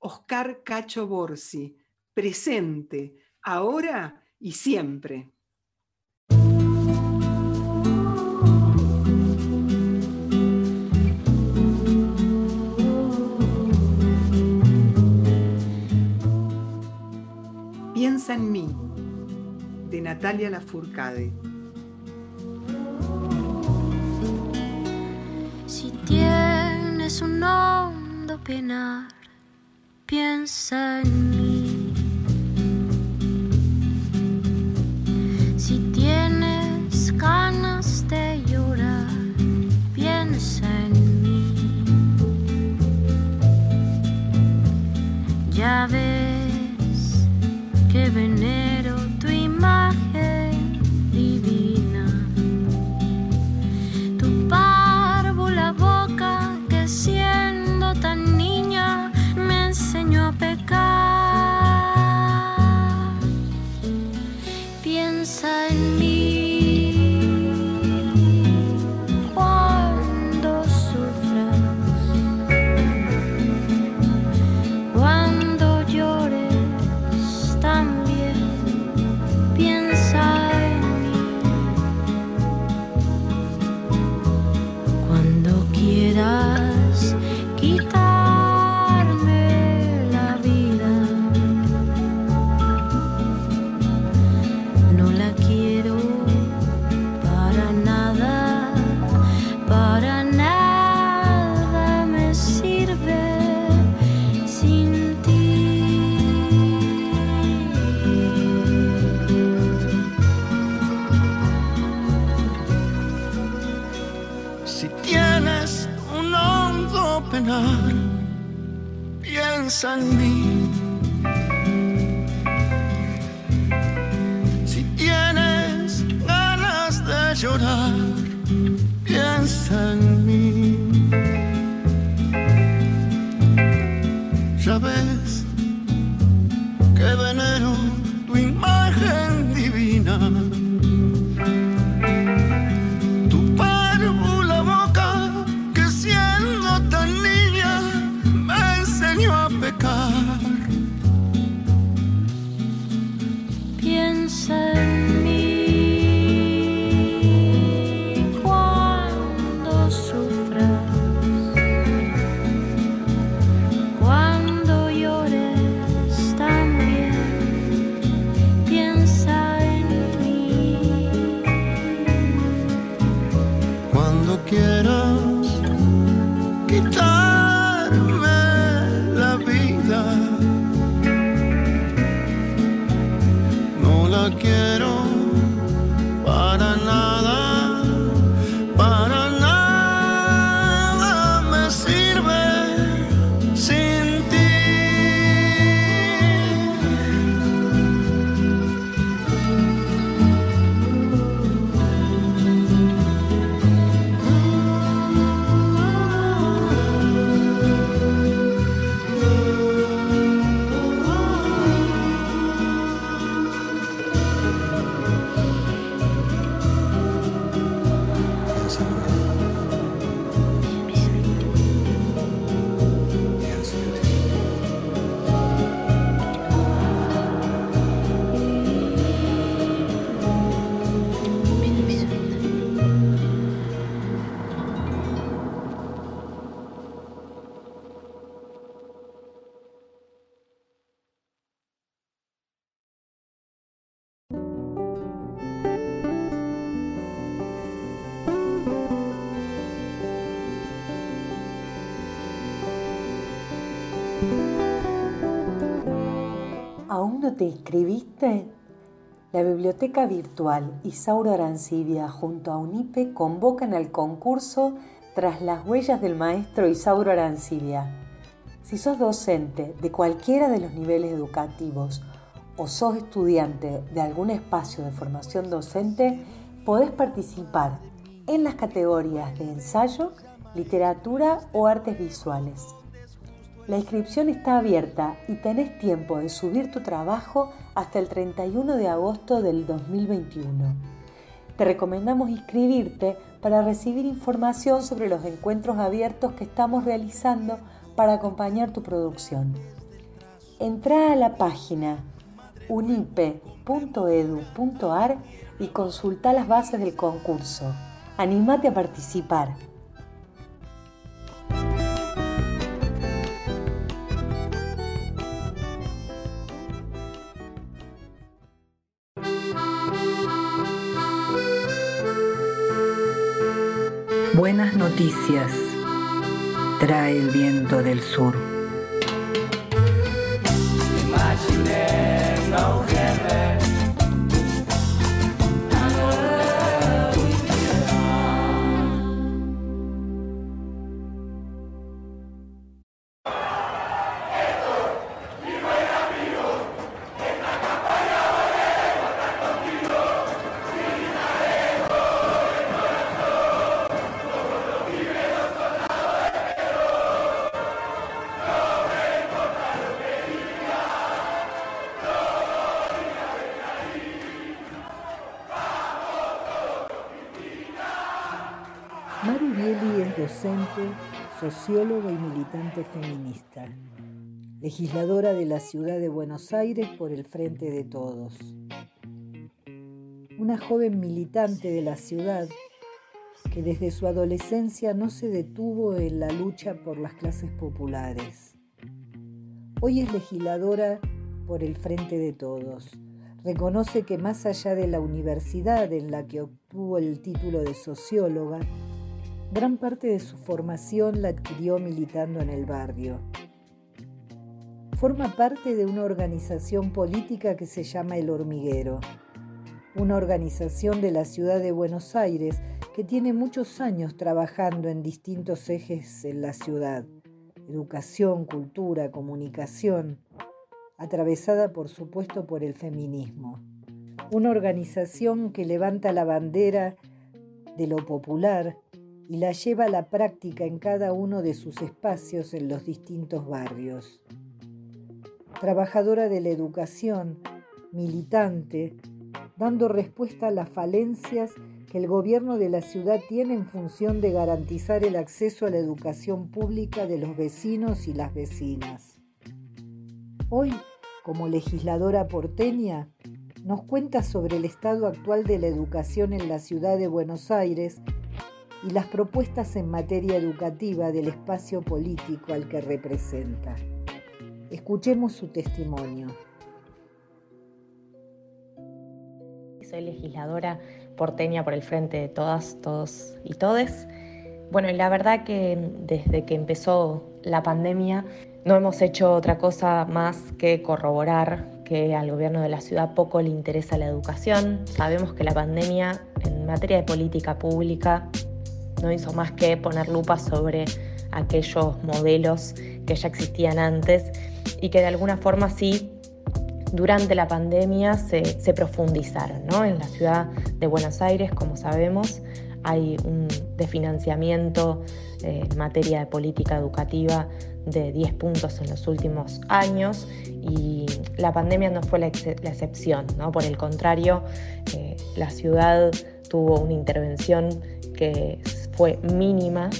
Oscar Cacho Borsi, presente, ahora y siempre. Piensa en mí, de Natalia Lafourcade. Si tienes un hondo penar, piensa en mí. Si tienes ganas de llorar, piensa en mí. Ya ves piensa ¿Aún no te inscribiste? La Biblioteca Virtual Isauro Arancibia junto a UNIPE convocan al concurso Tras las huellas del maestro Isauro Arancibia. Si sos docente de cualquiera de los niveles educativos o sos estudiante de algún espacio de formación docente, podés participar en las categorías de ensayo, literatura o artes visuales. La inscripción está abierta y tenés tiempo de subir tu trabajo hasta el 31 de agosto del 2021. Te recomendamos inscribirte para recibir información sobre los encuentros abiertos que estamos realizando para acompañar tu producción. Entra a la página unipe.edu.ar y consulta las bases del concurso. Anímate a participar. Noticias trae el viento del sur. Socióloga y militante feminista, legisladora de la ciudad de Buenos Aires por el Frente de Todos. Una joven militante de la ciudad que desde su adolescencia no se detuvo en la lucha por las clases populares. Hoy es legisladora por el Frente de Todos. Reconoce que más allá de la universidad en la que obtuvo el título de socióloga, Gran parte de su formación la adquirió militando en el barrio. Forma parte de una organización política que se llama El Hormiguero, una organización de la ciudad de Buenos Aires que tiene muchos años trabajando en distintos ejes en la ciudad, educación, cultura, comunicación, atravesada por supuesto por el feminismo. Una organización que levanta la bandera de lo popular, y la lleva a la práctica en cada uno de sus espacios en los distintos barrios. Trabajadora de la educación, militante, dando respuesta a las falencias que el gobierno de la ciudad tiene en función de garantizar el acceso a la educación pública de los vecinos y las vecinas. Hoy, como legisladora porteña, nos cuenta sobre el estado actual de la educación en la ciudad de Buenos Aires y las propuestas en materia educativa del espacio político al que representa. Escuchemos su testimonio. Soy legisladora porteña por el frente de todas, todos y todes. Bueno, la verdad que desde que empezó la pandemia no hemos hecho otra cosa más que corroborar que al gobierno de la ciudad poco le interesa la educación. Sabemos que la pandemia en materia de política pública no hizo más que poner lupa sobre aquellos modelos que ya existían antes y que de alguna forma sí durante la pandemia se, profundizaron. En la ciudad de Buenos Aires, como sabemos, hay un desfinanciamiento eh, en materia de política educativa de 10 puntos en los últimos años y la pandemia no fue la, excepción, ¿no? por el contrario, eh, la ciudad tuvo una intervención que fue mínima,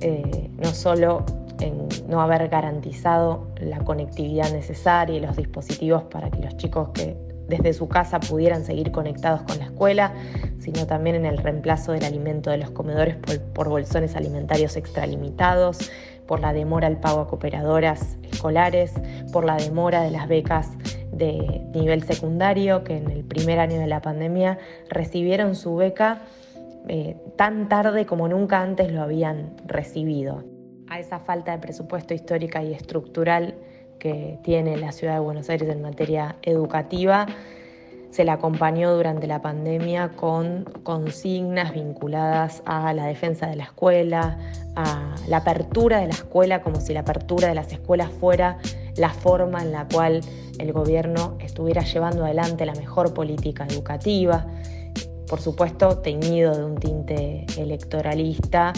eh, no solo en no haber garantizado la conectividad necesaria y los dispositivos para que los chicos que desde su casa pudieran seguir conectados con la escuela, sino también en el reemplazo del alimento de los comedores por, bolsones alimentarios extralimitados, por la demora al pago a cooperadoras escolares, por la demora de las becas de nivel secundario, que en el primer año de la pandemia recibieron su beca eh, tan tarde como nunca antes lo habían recibido. a esa falta de presupuesto histórica y estructural que tiene la ciudad de Buenos Aires en materia educativa, se la acompañó durante la pandemia con consignas vinculadas a la defensa de la escuela, a la apertura de la escuela, como si la apertura de las escuelas fuera la forma en la cual el gobierno estuviera llevando adelante la mejor política educativa, por supuesto teñido de un tinte electoralista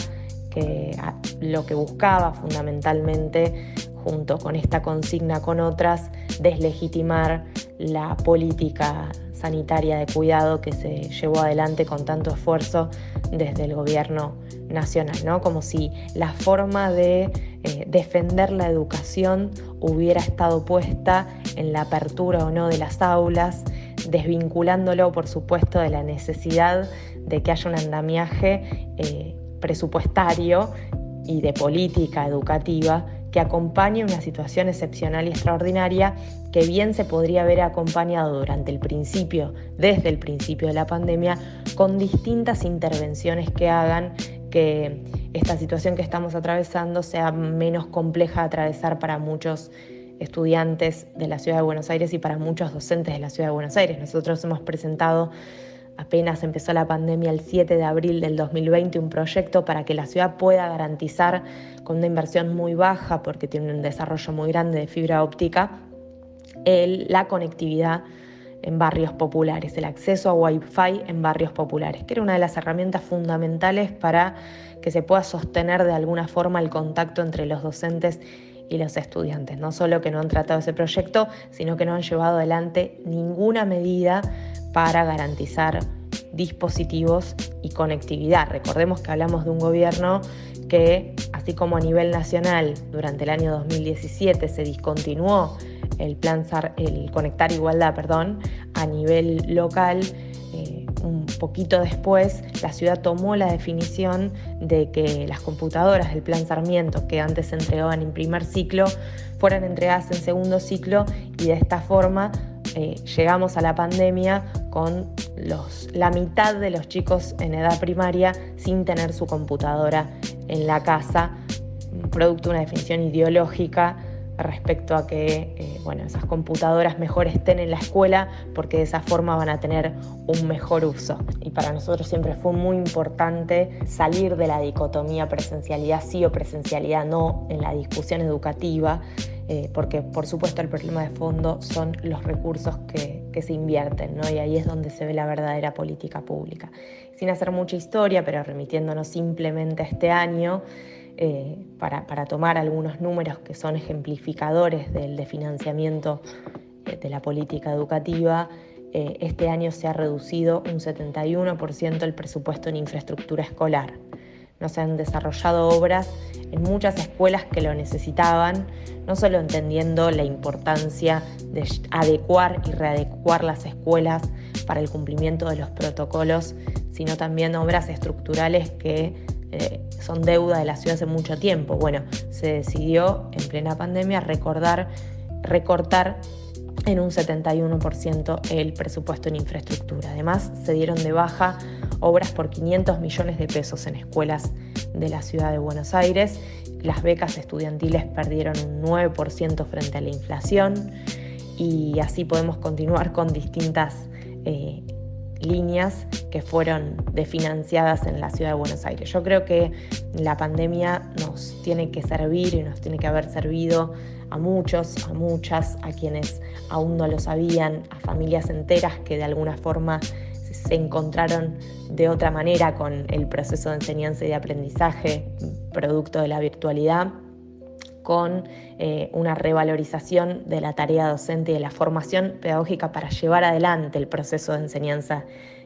que lo que buscaba fundamentalmente junto con esta consigna con otras, deslegitimar la política sanitaria de cuidado que se llevó adelante con tanto esfuerzo desde el gobierno nacional, ¿no? Como si la forma de eh, defender la educación hubiera estado puesta en la apertura o no de las aulas, desvinculándolo, por supuesto, de la necesidad de que haya un andamiaje eh, presupuestario y de política educativa que acompañe una situación excepcional y extraordinaria que bien se podría haber acompañado durante el principio, desde el principio de la pandemia, con distintas intervenciones que hagan que esta situación que estamos atravesando sea menos compleja de atravesar para muchos estudiantes de la ciudad de Buenos Aires y para muchos docentes de la ciudad de Buenos Aires. Nosotros hemos presentado apenas empezó la pandemia el 7 de abril del 2020 un proyecto para que la ciudad pueda garantizar con una inversión muy baja, porque tiene un desarrollo muy grande de fibra óptica, la conectividad en barrios populares, el acceso a Wi-Fi en barrios populares, que era una de las herramientas fundamentales para que se pueda sostener de alguna forma el contacto entre los docentes y los estudiantes. No solo que no han tratado ese proyecto, sino que no han llevado adelante ninguna medida para garantizar dispositivos y conectividad. Recordemos que hablamos de un gobierno que, así como a nivel nacional, durante el año 2017 se discontinuó el plan el Conectar Igualdad, perdón, a nivel local, eh, un poquito después la ciudad tomó la definición de que las computadoras del plan Sarmiento, que antes se entregaban en primer ciclo, fueran entregadas en segundo ciclo y de esta forma eh, llegamos a la pandemia con la mitad de los chicos en edad primaria sin tener su computadora en la casa, producto de una definición ideológica respecto a que eh, bueno, esas computadoras mejor estén en la escuela porque de esa forma van a tener un mejor uso. Y para nosotros siempre fue muy importante salir de la dicotomía presencialidad sí o presencialidad no en la discusión educativa eh, porque por supuesto el problema de fondo son los recursos que, se invierten, ¿no? y ahí es donde se ve la verdadera política pública. Sin hacer mucha historia, pero remitiéndonos simplemente a este año, eh, para, tomar algunos números que son ejemplificadores del de financiamiento eh, de la política educativa, este año se ha reducido un 71% el presupuesto en infraestructura escolar. No se han desarrollado obras en muchas escuelas que lo necesitaban, no solo entendiendo la importancia de adecuar y readecuar las escuelas para el cumplimiento de los protocolos, sino también obras estructurales que eh, son deuda de la ciudad hace mucho tiempo. Bueno, se decidió en plena pandemia recordar, recortar en un 71% el presupuesto en infraestructura. Además, se dieron de baja obras por 500 millones de pesos en escuelas de la ciudad de Buenos Aires. Las becas estudiantiles perdieron un 9% frente a la inflación y así podemos continuar con distintas eh, líneas que fueron desfinanciadas en la ciudad de Buenos Aires. Yo creo que la pandemia nos tiene que servir y nos tiene que haber servido a muchos, a muchas, a quienes aún no lo sabían, a familias enteras que de alguna forma se encontraron de otra manera con el proceso de enseñanza y de aprendizaje producto de la virtualidad, con eh, una revalorización de la tarea docente y de la formación pedagógica para llevar adelante el proceso de enseñanza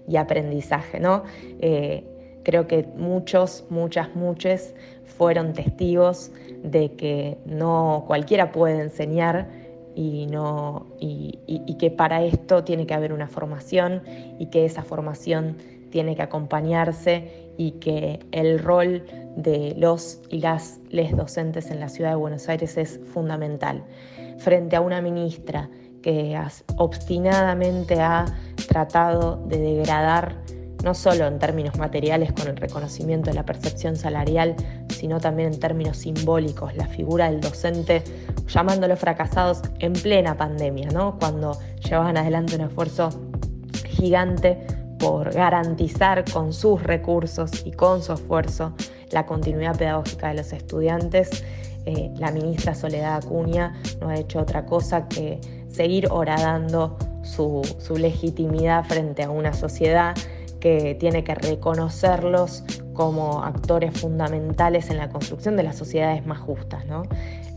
y aprendizaje. ¿no? Eh, creo que muchos, muchas, muchos fueron testigos de que no cualquiera puede enseñar y, no, y, que para esto tiene que haber una formación y que esa formación tiene que acompañarse y que el rol de los y las les docentes en la ciudad de Buenos Aires es fundamental. Frente a una ministra que obstinadamente ha tratado de degradar no solo en términos materiales con el reconocimiento de la percepción salarial, sino también en términos simbólicos, la figura del docente llamándolos fracasados en plena pandemia, ¿no? cuando llevaban adelante un esfuerzo gigante por garantizar con sus recursos y con su esfuerzo la continuidad pedagógica de los estudiantes. Eh, la ministra Soledad Acuña no ha hecho otra cosa que seguir horadando su, su legitimidad frente a una sociedad que tiene que reconocerlos como actores fundamentales en la construcción de las sociedades más justas. ¿no?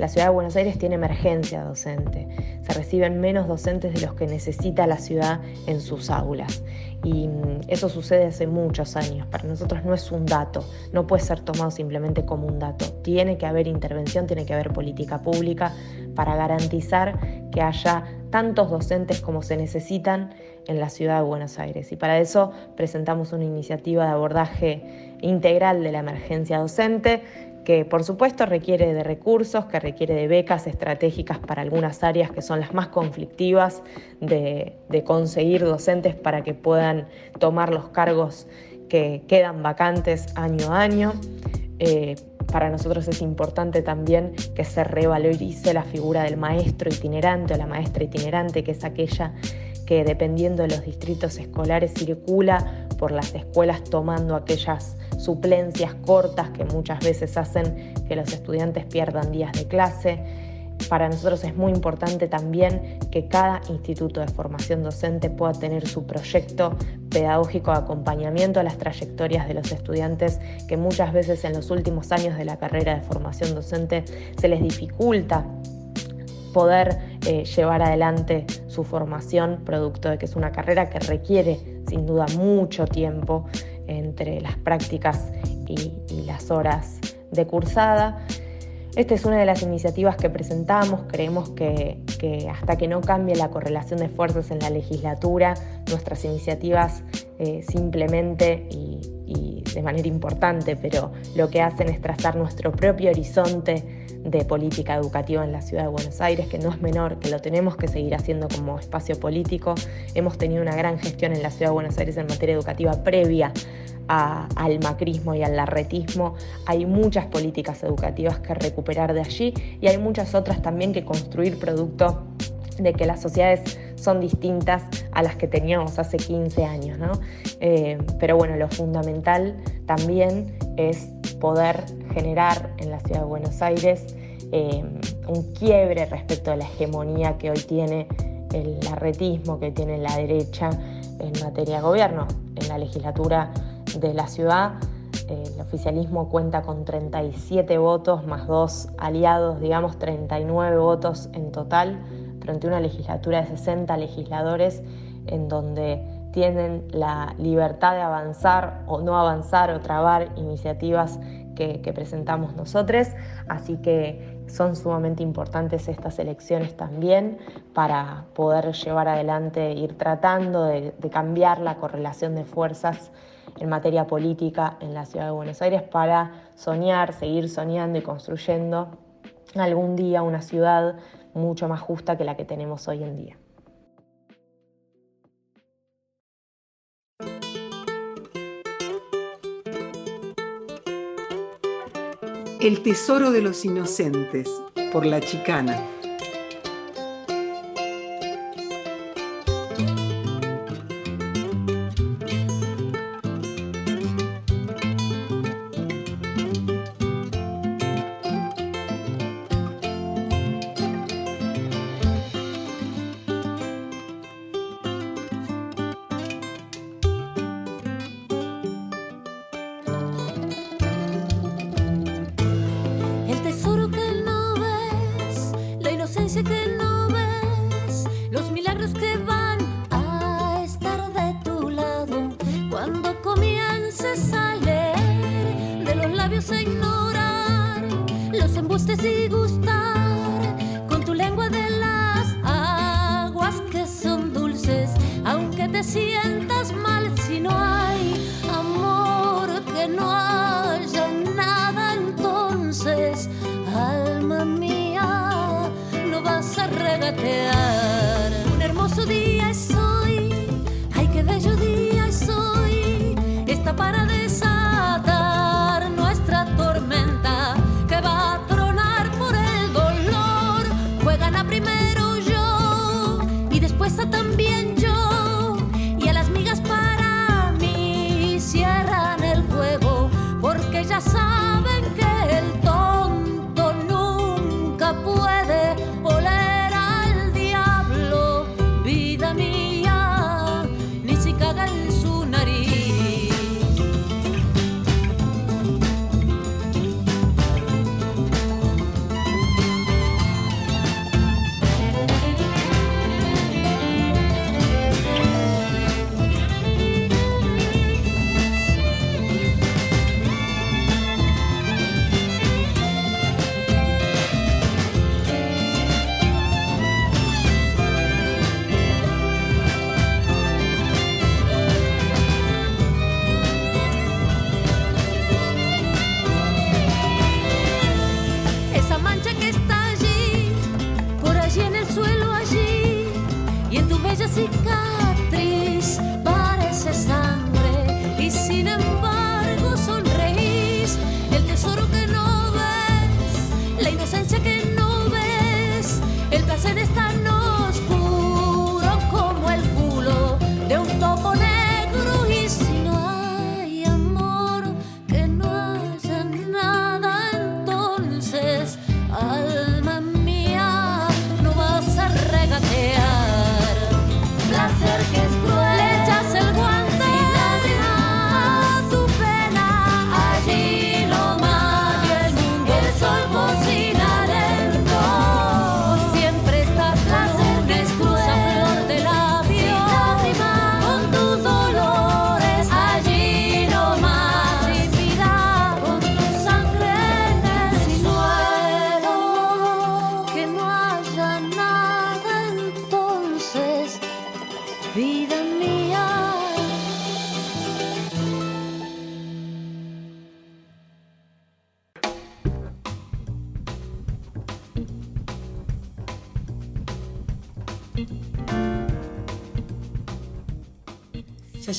La ciudad de Buenos Aires tiene emergencia docente, se reciben menos docentes de los que necesita la ciudad en sus aulas y mm, eso sucede hace muchos años. Para nosotros no es un dato, no puede ser tomado simplemente como un dato. Tiene que haber intervención, tiene que haber política pública para garantizar que haya tantos docentes como se necesitan en la ciudad de Buenos Aires. Y para eso presentamos una iniciativa de abordaje integral de la emergencia docente que por supuesto requiere de recursos, que requiere de becas estratégicas para algunas áreas que son las más conflictivas de, conseguir docentes para que puedan tomar los cargos que quedan vacantes año a año. Eh, para nosotros es importante también que se revalorice la figura del maestro itinerante o la maestra itinerante, que es aquella que dependiendo de los distritos escolares circula por las escuelas tomando aquellas suplencias cortas que muchas veces hacen que los estudiantes pierdan días de clase. Para nosotros es muy importante también que cada instituto de formación docente pueda tener su proyecto pedagógico de acompañamiento a las trayectorias de los estudiantes que muchas veces en los últimos años de la carrera de formación docente se les dificulta poder eh, llevar adelante su formación, producto de que es una carrera que requiere sin duda mucho tiempo entre las prácticas y, las horas de cursada. Esta es una de las iniciativas que presentamos. Creemos que, hasta que no cambie la correlación de fuerzas en la legislatura, nuestras iniciativas eh, simplemente y, de manera importante, pero lo que hacen es trazar nuestro propio horizonte de política educativa en la ciudad de Buenos Aires, que no es menor, que lo tenemos que seguir haciendo como espacio político. Hemos tenido una gran gestión en la ciudad de Buenos Aires en materia educativa previa al macrismo y al larretismo. Hay muchas políticas educativas que recuperar de allí y hay muchas otras también que construir producto de que las sociedades son distintas a las que teníamos hace 15 años. ¿no? Eh, pero bueno, lo fundamental también es poder generar en la ciudad de Buenos Aires eh, un quiebre respecto a la hegemonía que hoy tiene el arretismo, que tiene la derecha en materia de gobierno. En la legislatura de la ciudad eh, el oficialismo cuenta con 37 votos más dos aliados, digamos 39 votos en total, frente a una legislatura de 60 legisladores en donde tienen la libertad de avanzar o no avanzar o trabar iniciativas que, presentamos nosotros. Así que son sumamente importantes estas elecciones también para poder llevar adelante, ir tratando de, de cambiar la correlación de fuerzas en materia política en la ciudad de Buenos Aires para soñar, seguir soñando y construyendo algún día una ciudad mucho más justa que la que tenemos hoy en día. El Tesoro de los Inocentes, por la chicana.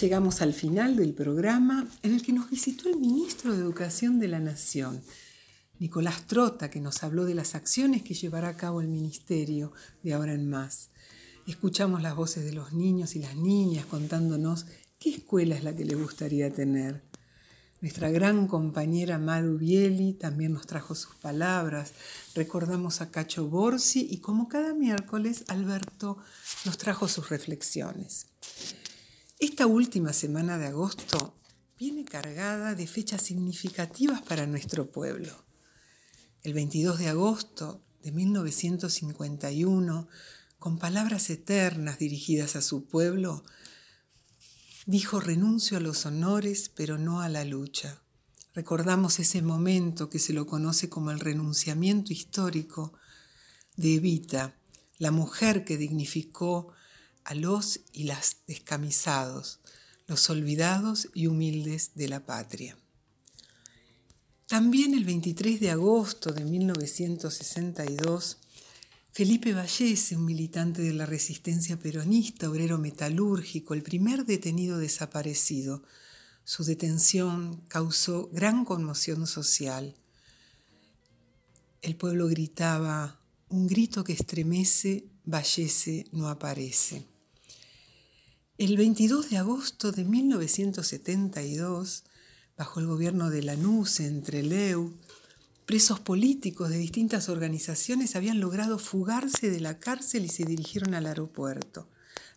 Llegamos al final del programa en el que nos visitó el ministro de Educación de la Nación, Nicolás Trota, que nos habló de las acciones que llevará a cabo el ministerio de ahora en más. Escuchamos las voces de los niños y las niñas contándonos qué escuela es la que les gustaría tener. Nuestra gran compañera Maru Bieli también nos trajo sus palabras. Recordamos a Cacho Borsi y como cada miércoles Alberto nos trajo sus reflexiones. Esta última semana de agosto viene cargada de fechas significativas para nuestro pueblo. El 22 de agosto de 1951, con palabras eternas dirigidas a su pueblo, dijo renuncio a los honores, pero no a la lucha. Recordamos ese momento que se lo conoce como el renunciamiento histórico de Evita, la mujer que dignificó a los y las descamisados, los olvidados y humildes de la patria. También el 23 de agosto de 1962, Felipe Vallese, un militante de la resistencia peronista, obrero metalúrgico, el primer detenido desaparecido, su detención causó gran conmoción social. El pueblo gritaba, un grito que estremece, Vallese no aparece. El 22 de agosto de 1972, bajo el gobierno de Lanús, entre Leu, presos políticos de distintas organizaciones habían logrado fugarse de la cárcel y se dirigieron al aeropuerto.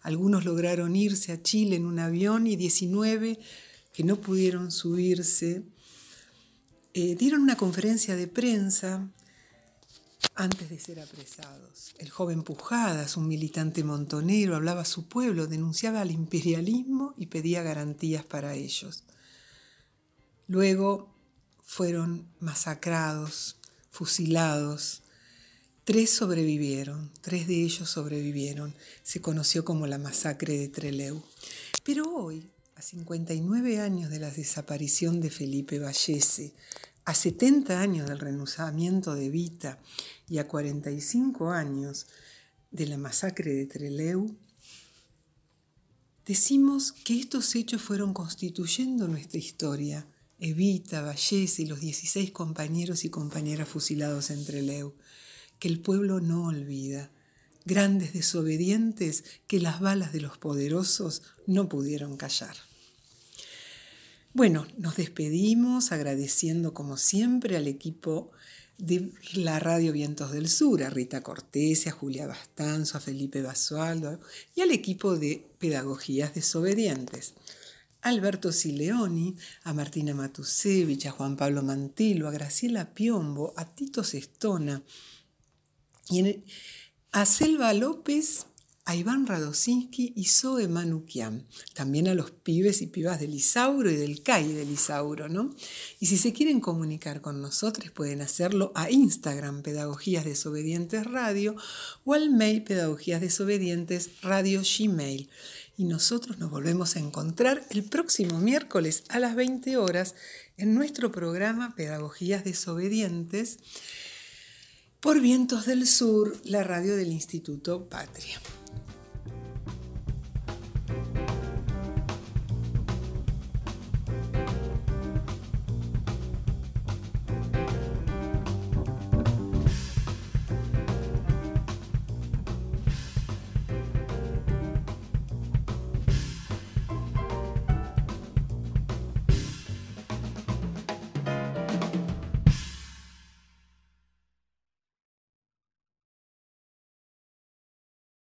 Algunos lograron irse a Chile en un avión y 19 que no pudieron subirse eh, dieron una conferencia de prensa antes de ser apresados. El joven Pujadas, un militante montonero, hablaba a su pueblo, denunciaba al imperialismo y pedía garantías para ellos. Luego fueron masacrados, fusilados. Tres sobrevivieron, tres de ellos sobrevivieron. Se conoció como la masacre de Trelew. Pero hoy, a 59 años de la desaparición de Felipe Vallese, a 70 años del renunciamiento de Vita y a 45 años de la masacre de Trelew, decimos que estos hechos fueron constituyendo nuestra historia. Evita, Vallese y los 16 compañeros y compañeras fusilados en Trelew, que el pueblo no olvida, grandes desobedientes que las balas de los poderosos no pudieron callar. Bueno, nos despedimos agradeciendo como siempre al equipo de la Radio Vientos del Sur, a Rita Cortés, a Julia Bastanzo, a Felipe Basualdo y al equipo de Pedagogías Desobedientes. A Alberto Sileoni, a Martina Matusevich, a Juan Pablo Mantilo, a Graciela Piombo, a Tito Sestona y a Selva López, a Iván Radosinski y Zoe Manukian, también a los pibes y pibas del Isauro y del CAI del Isauro, ¿no? Y si se quieren comunicar con nosotros, pueden hacerlo a Instagram, Pedagogías Desobedientes Radio, o al mail Pedagogías Desobedientes Radio Gmail. Y nosotros nos volvemos a encontrar el próximo miércoles a las 20 horas en nuestro programa Pedagogías Desobedientes por Vientos del Sur, la radio del Instituto Patria.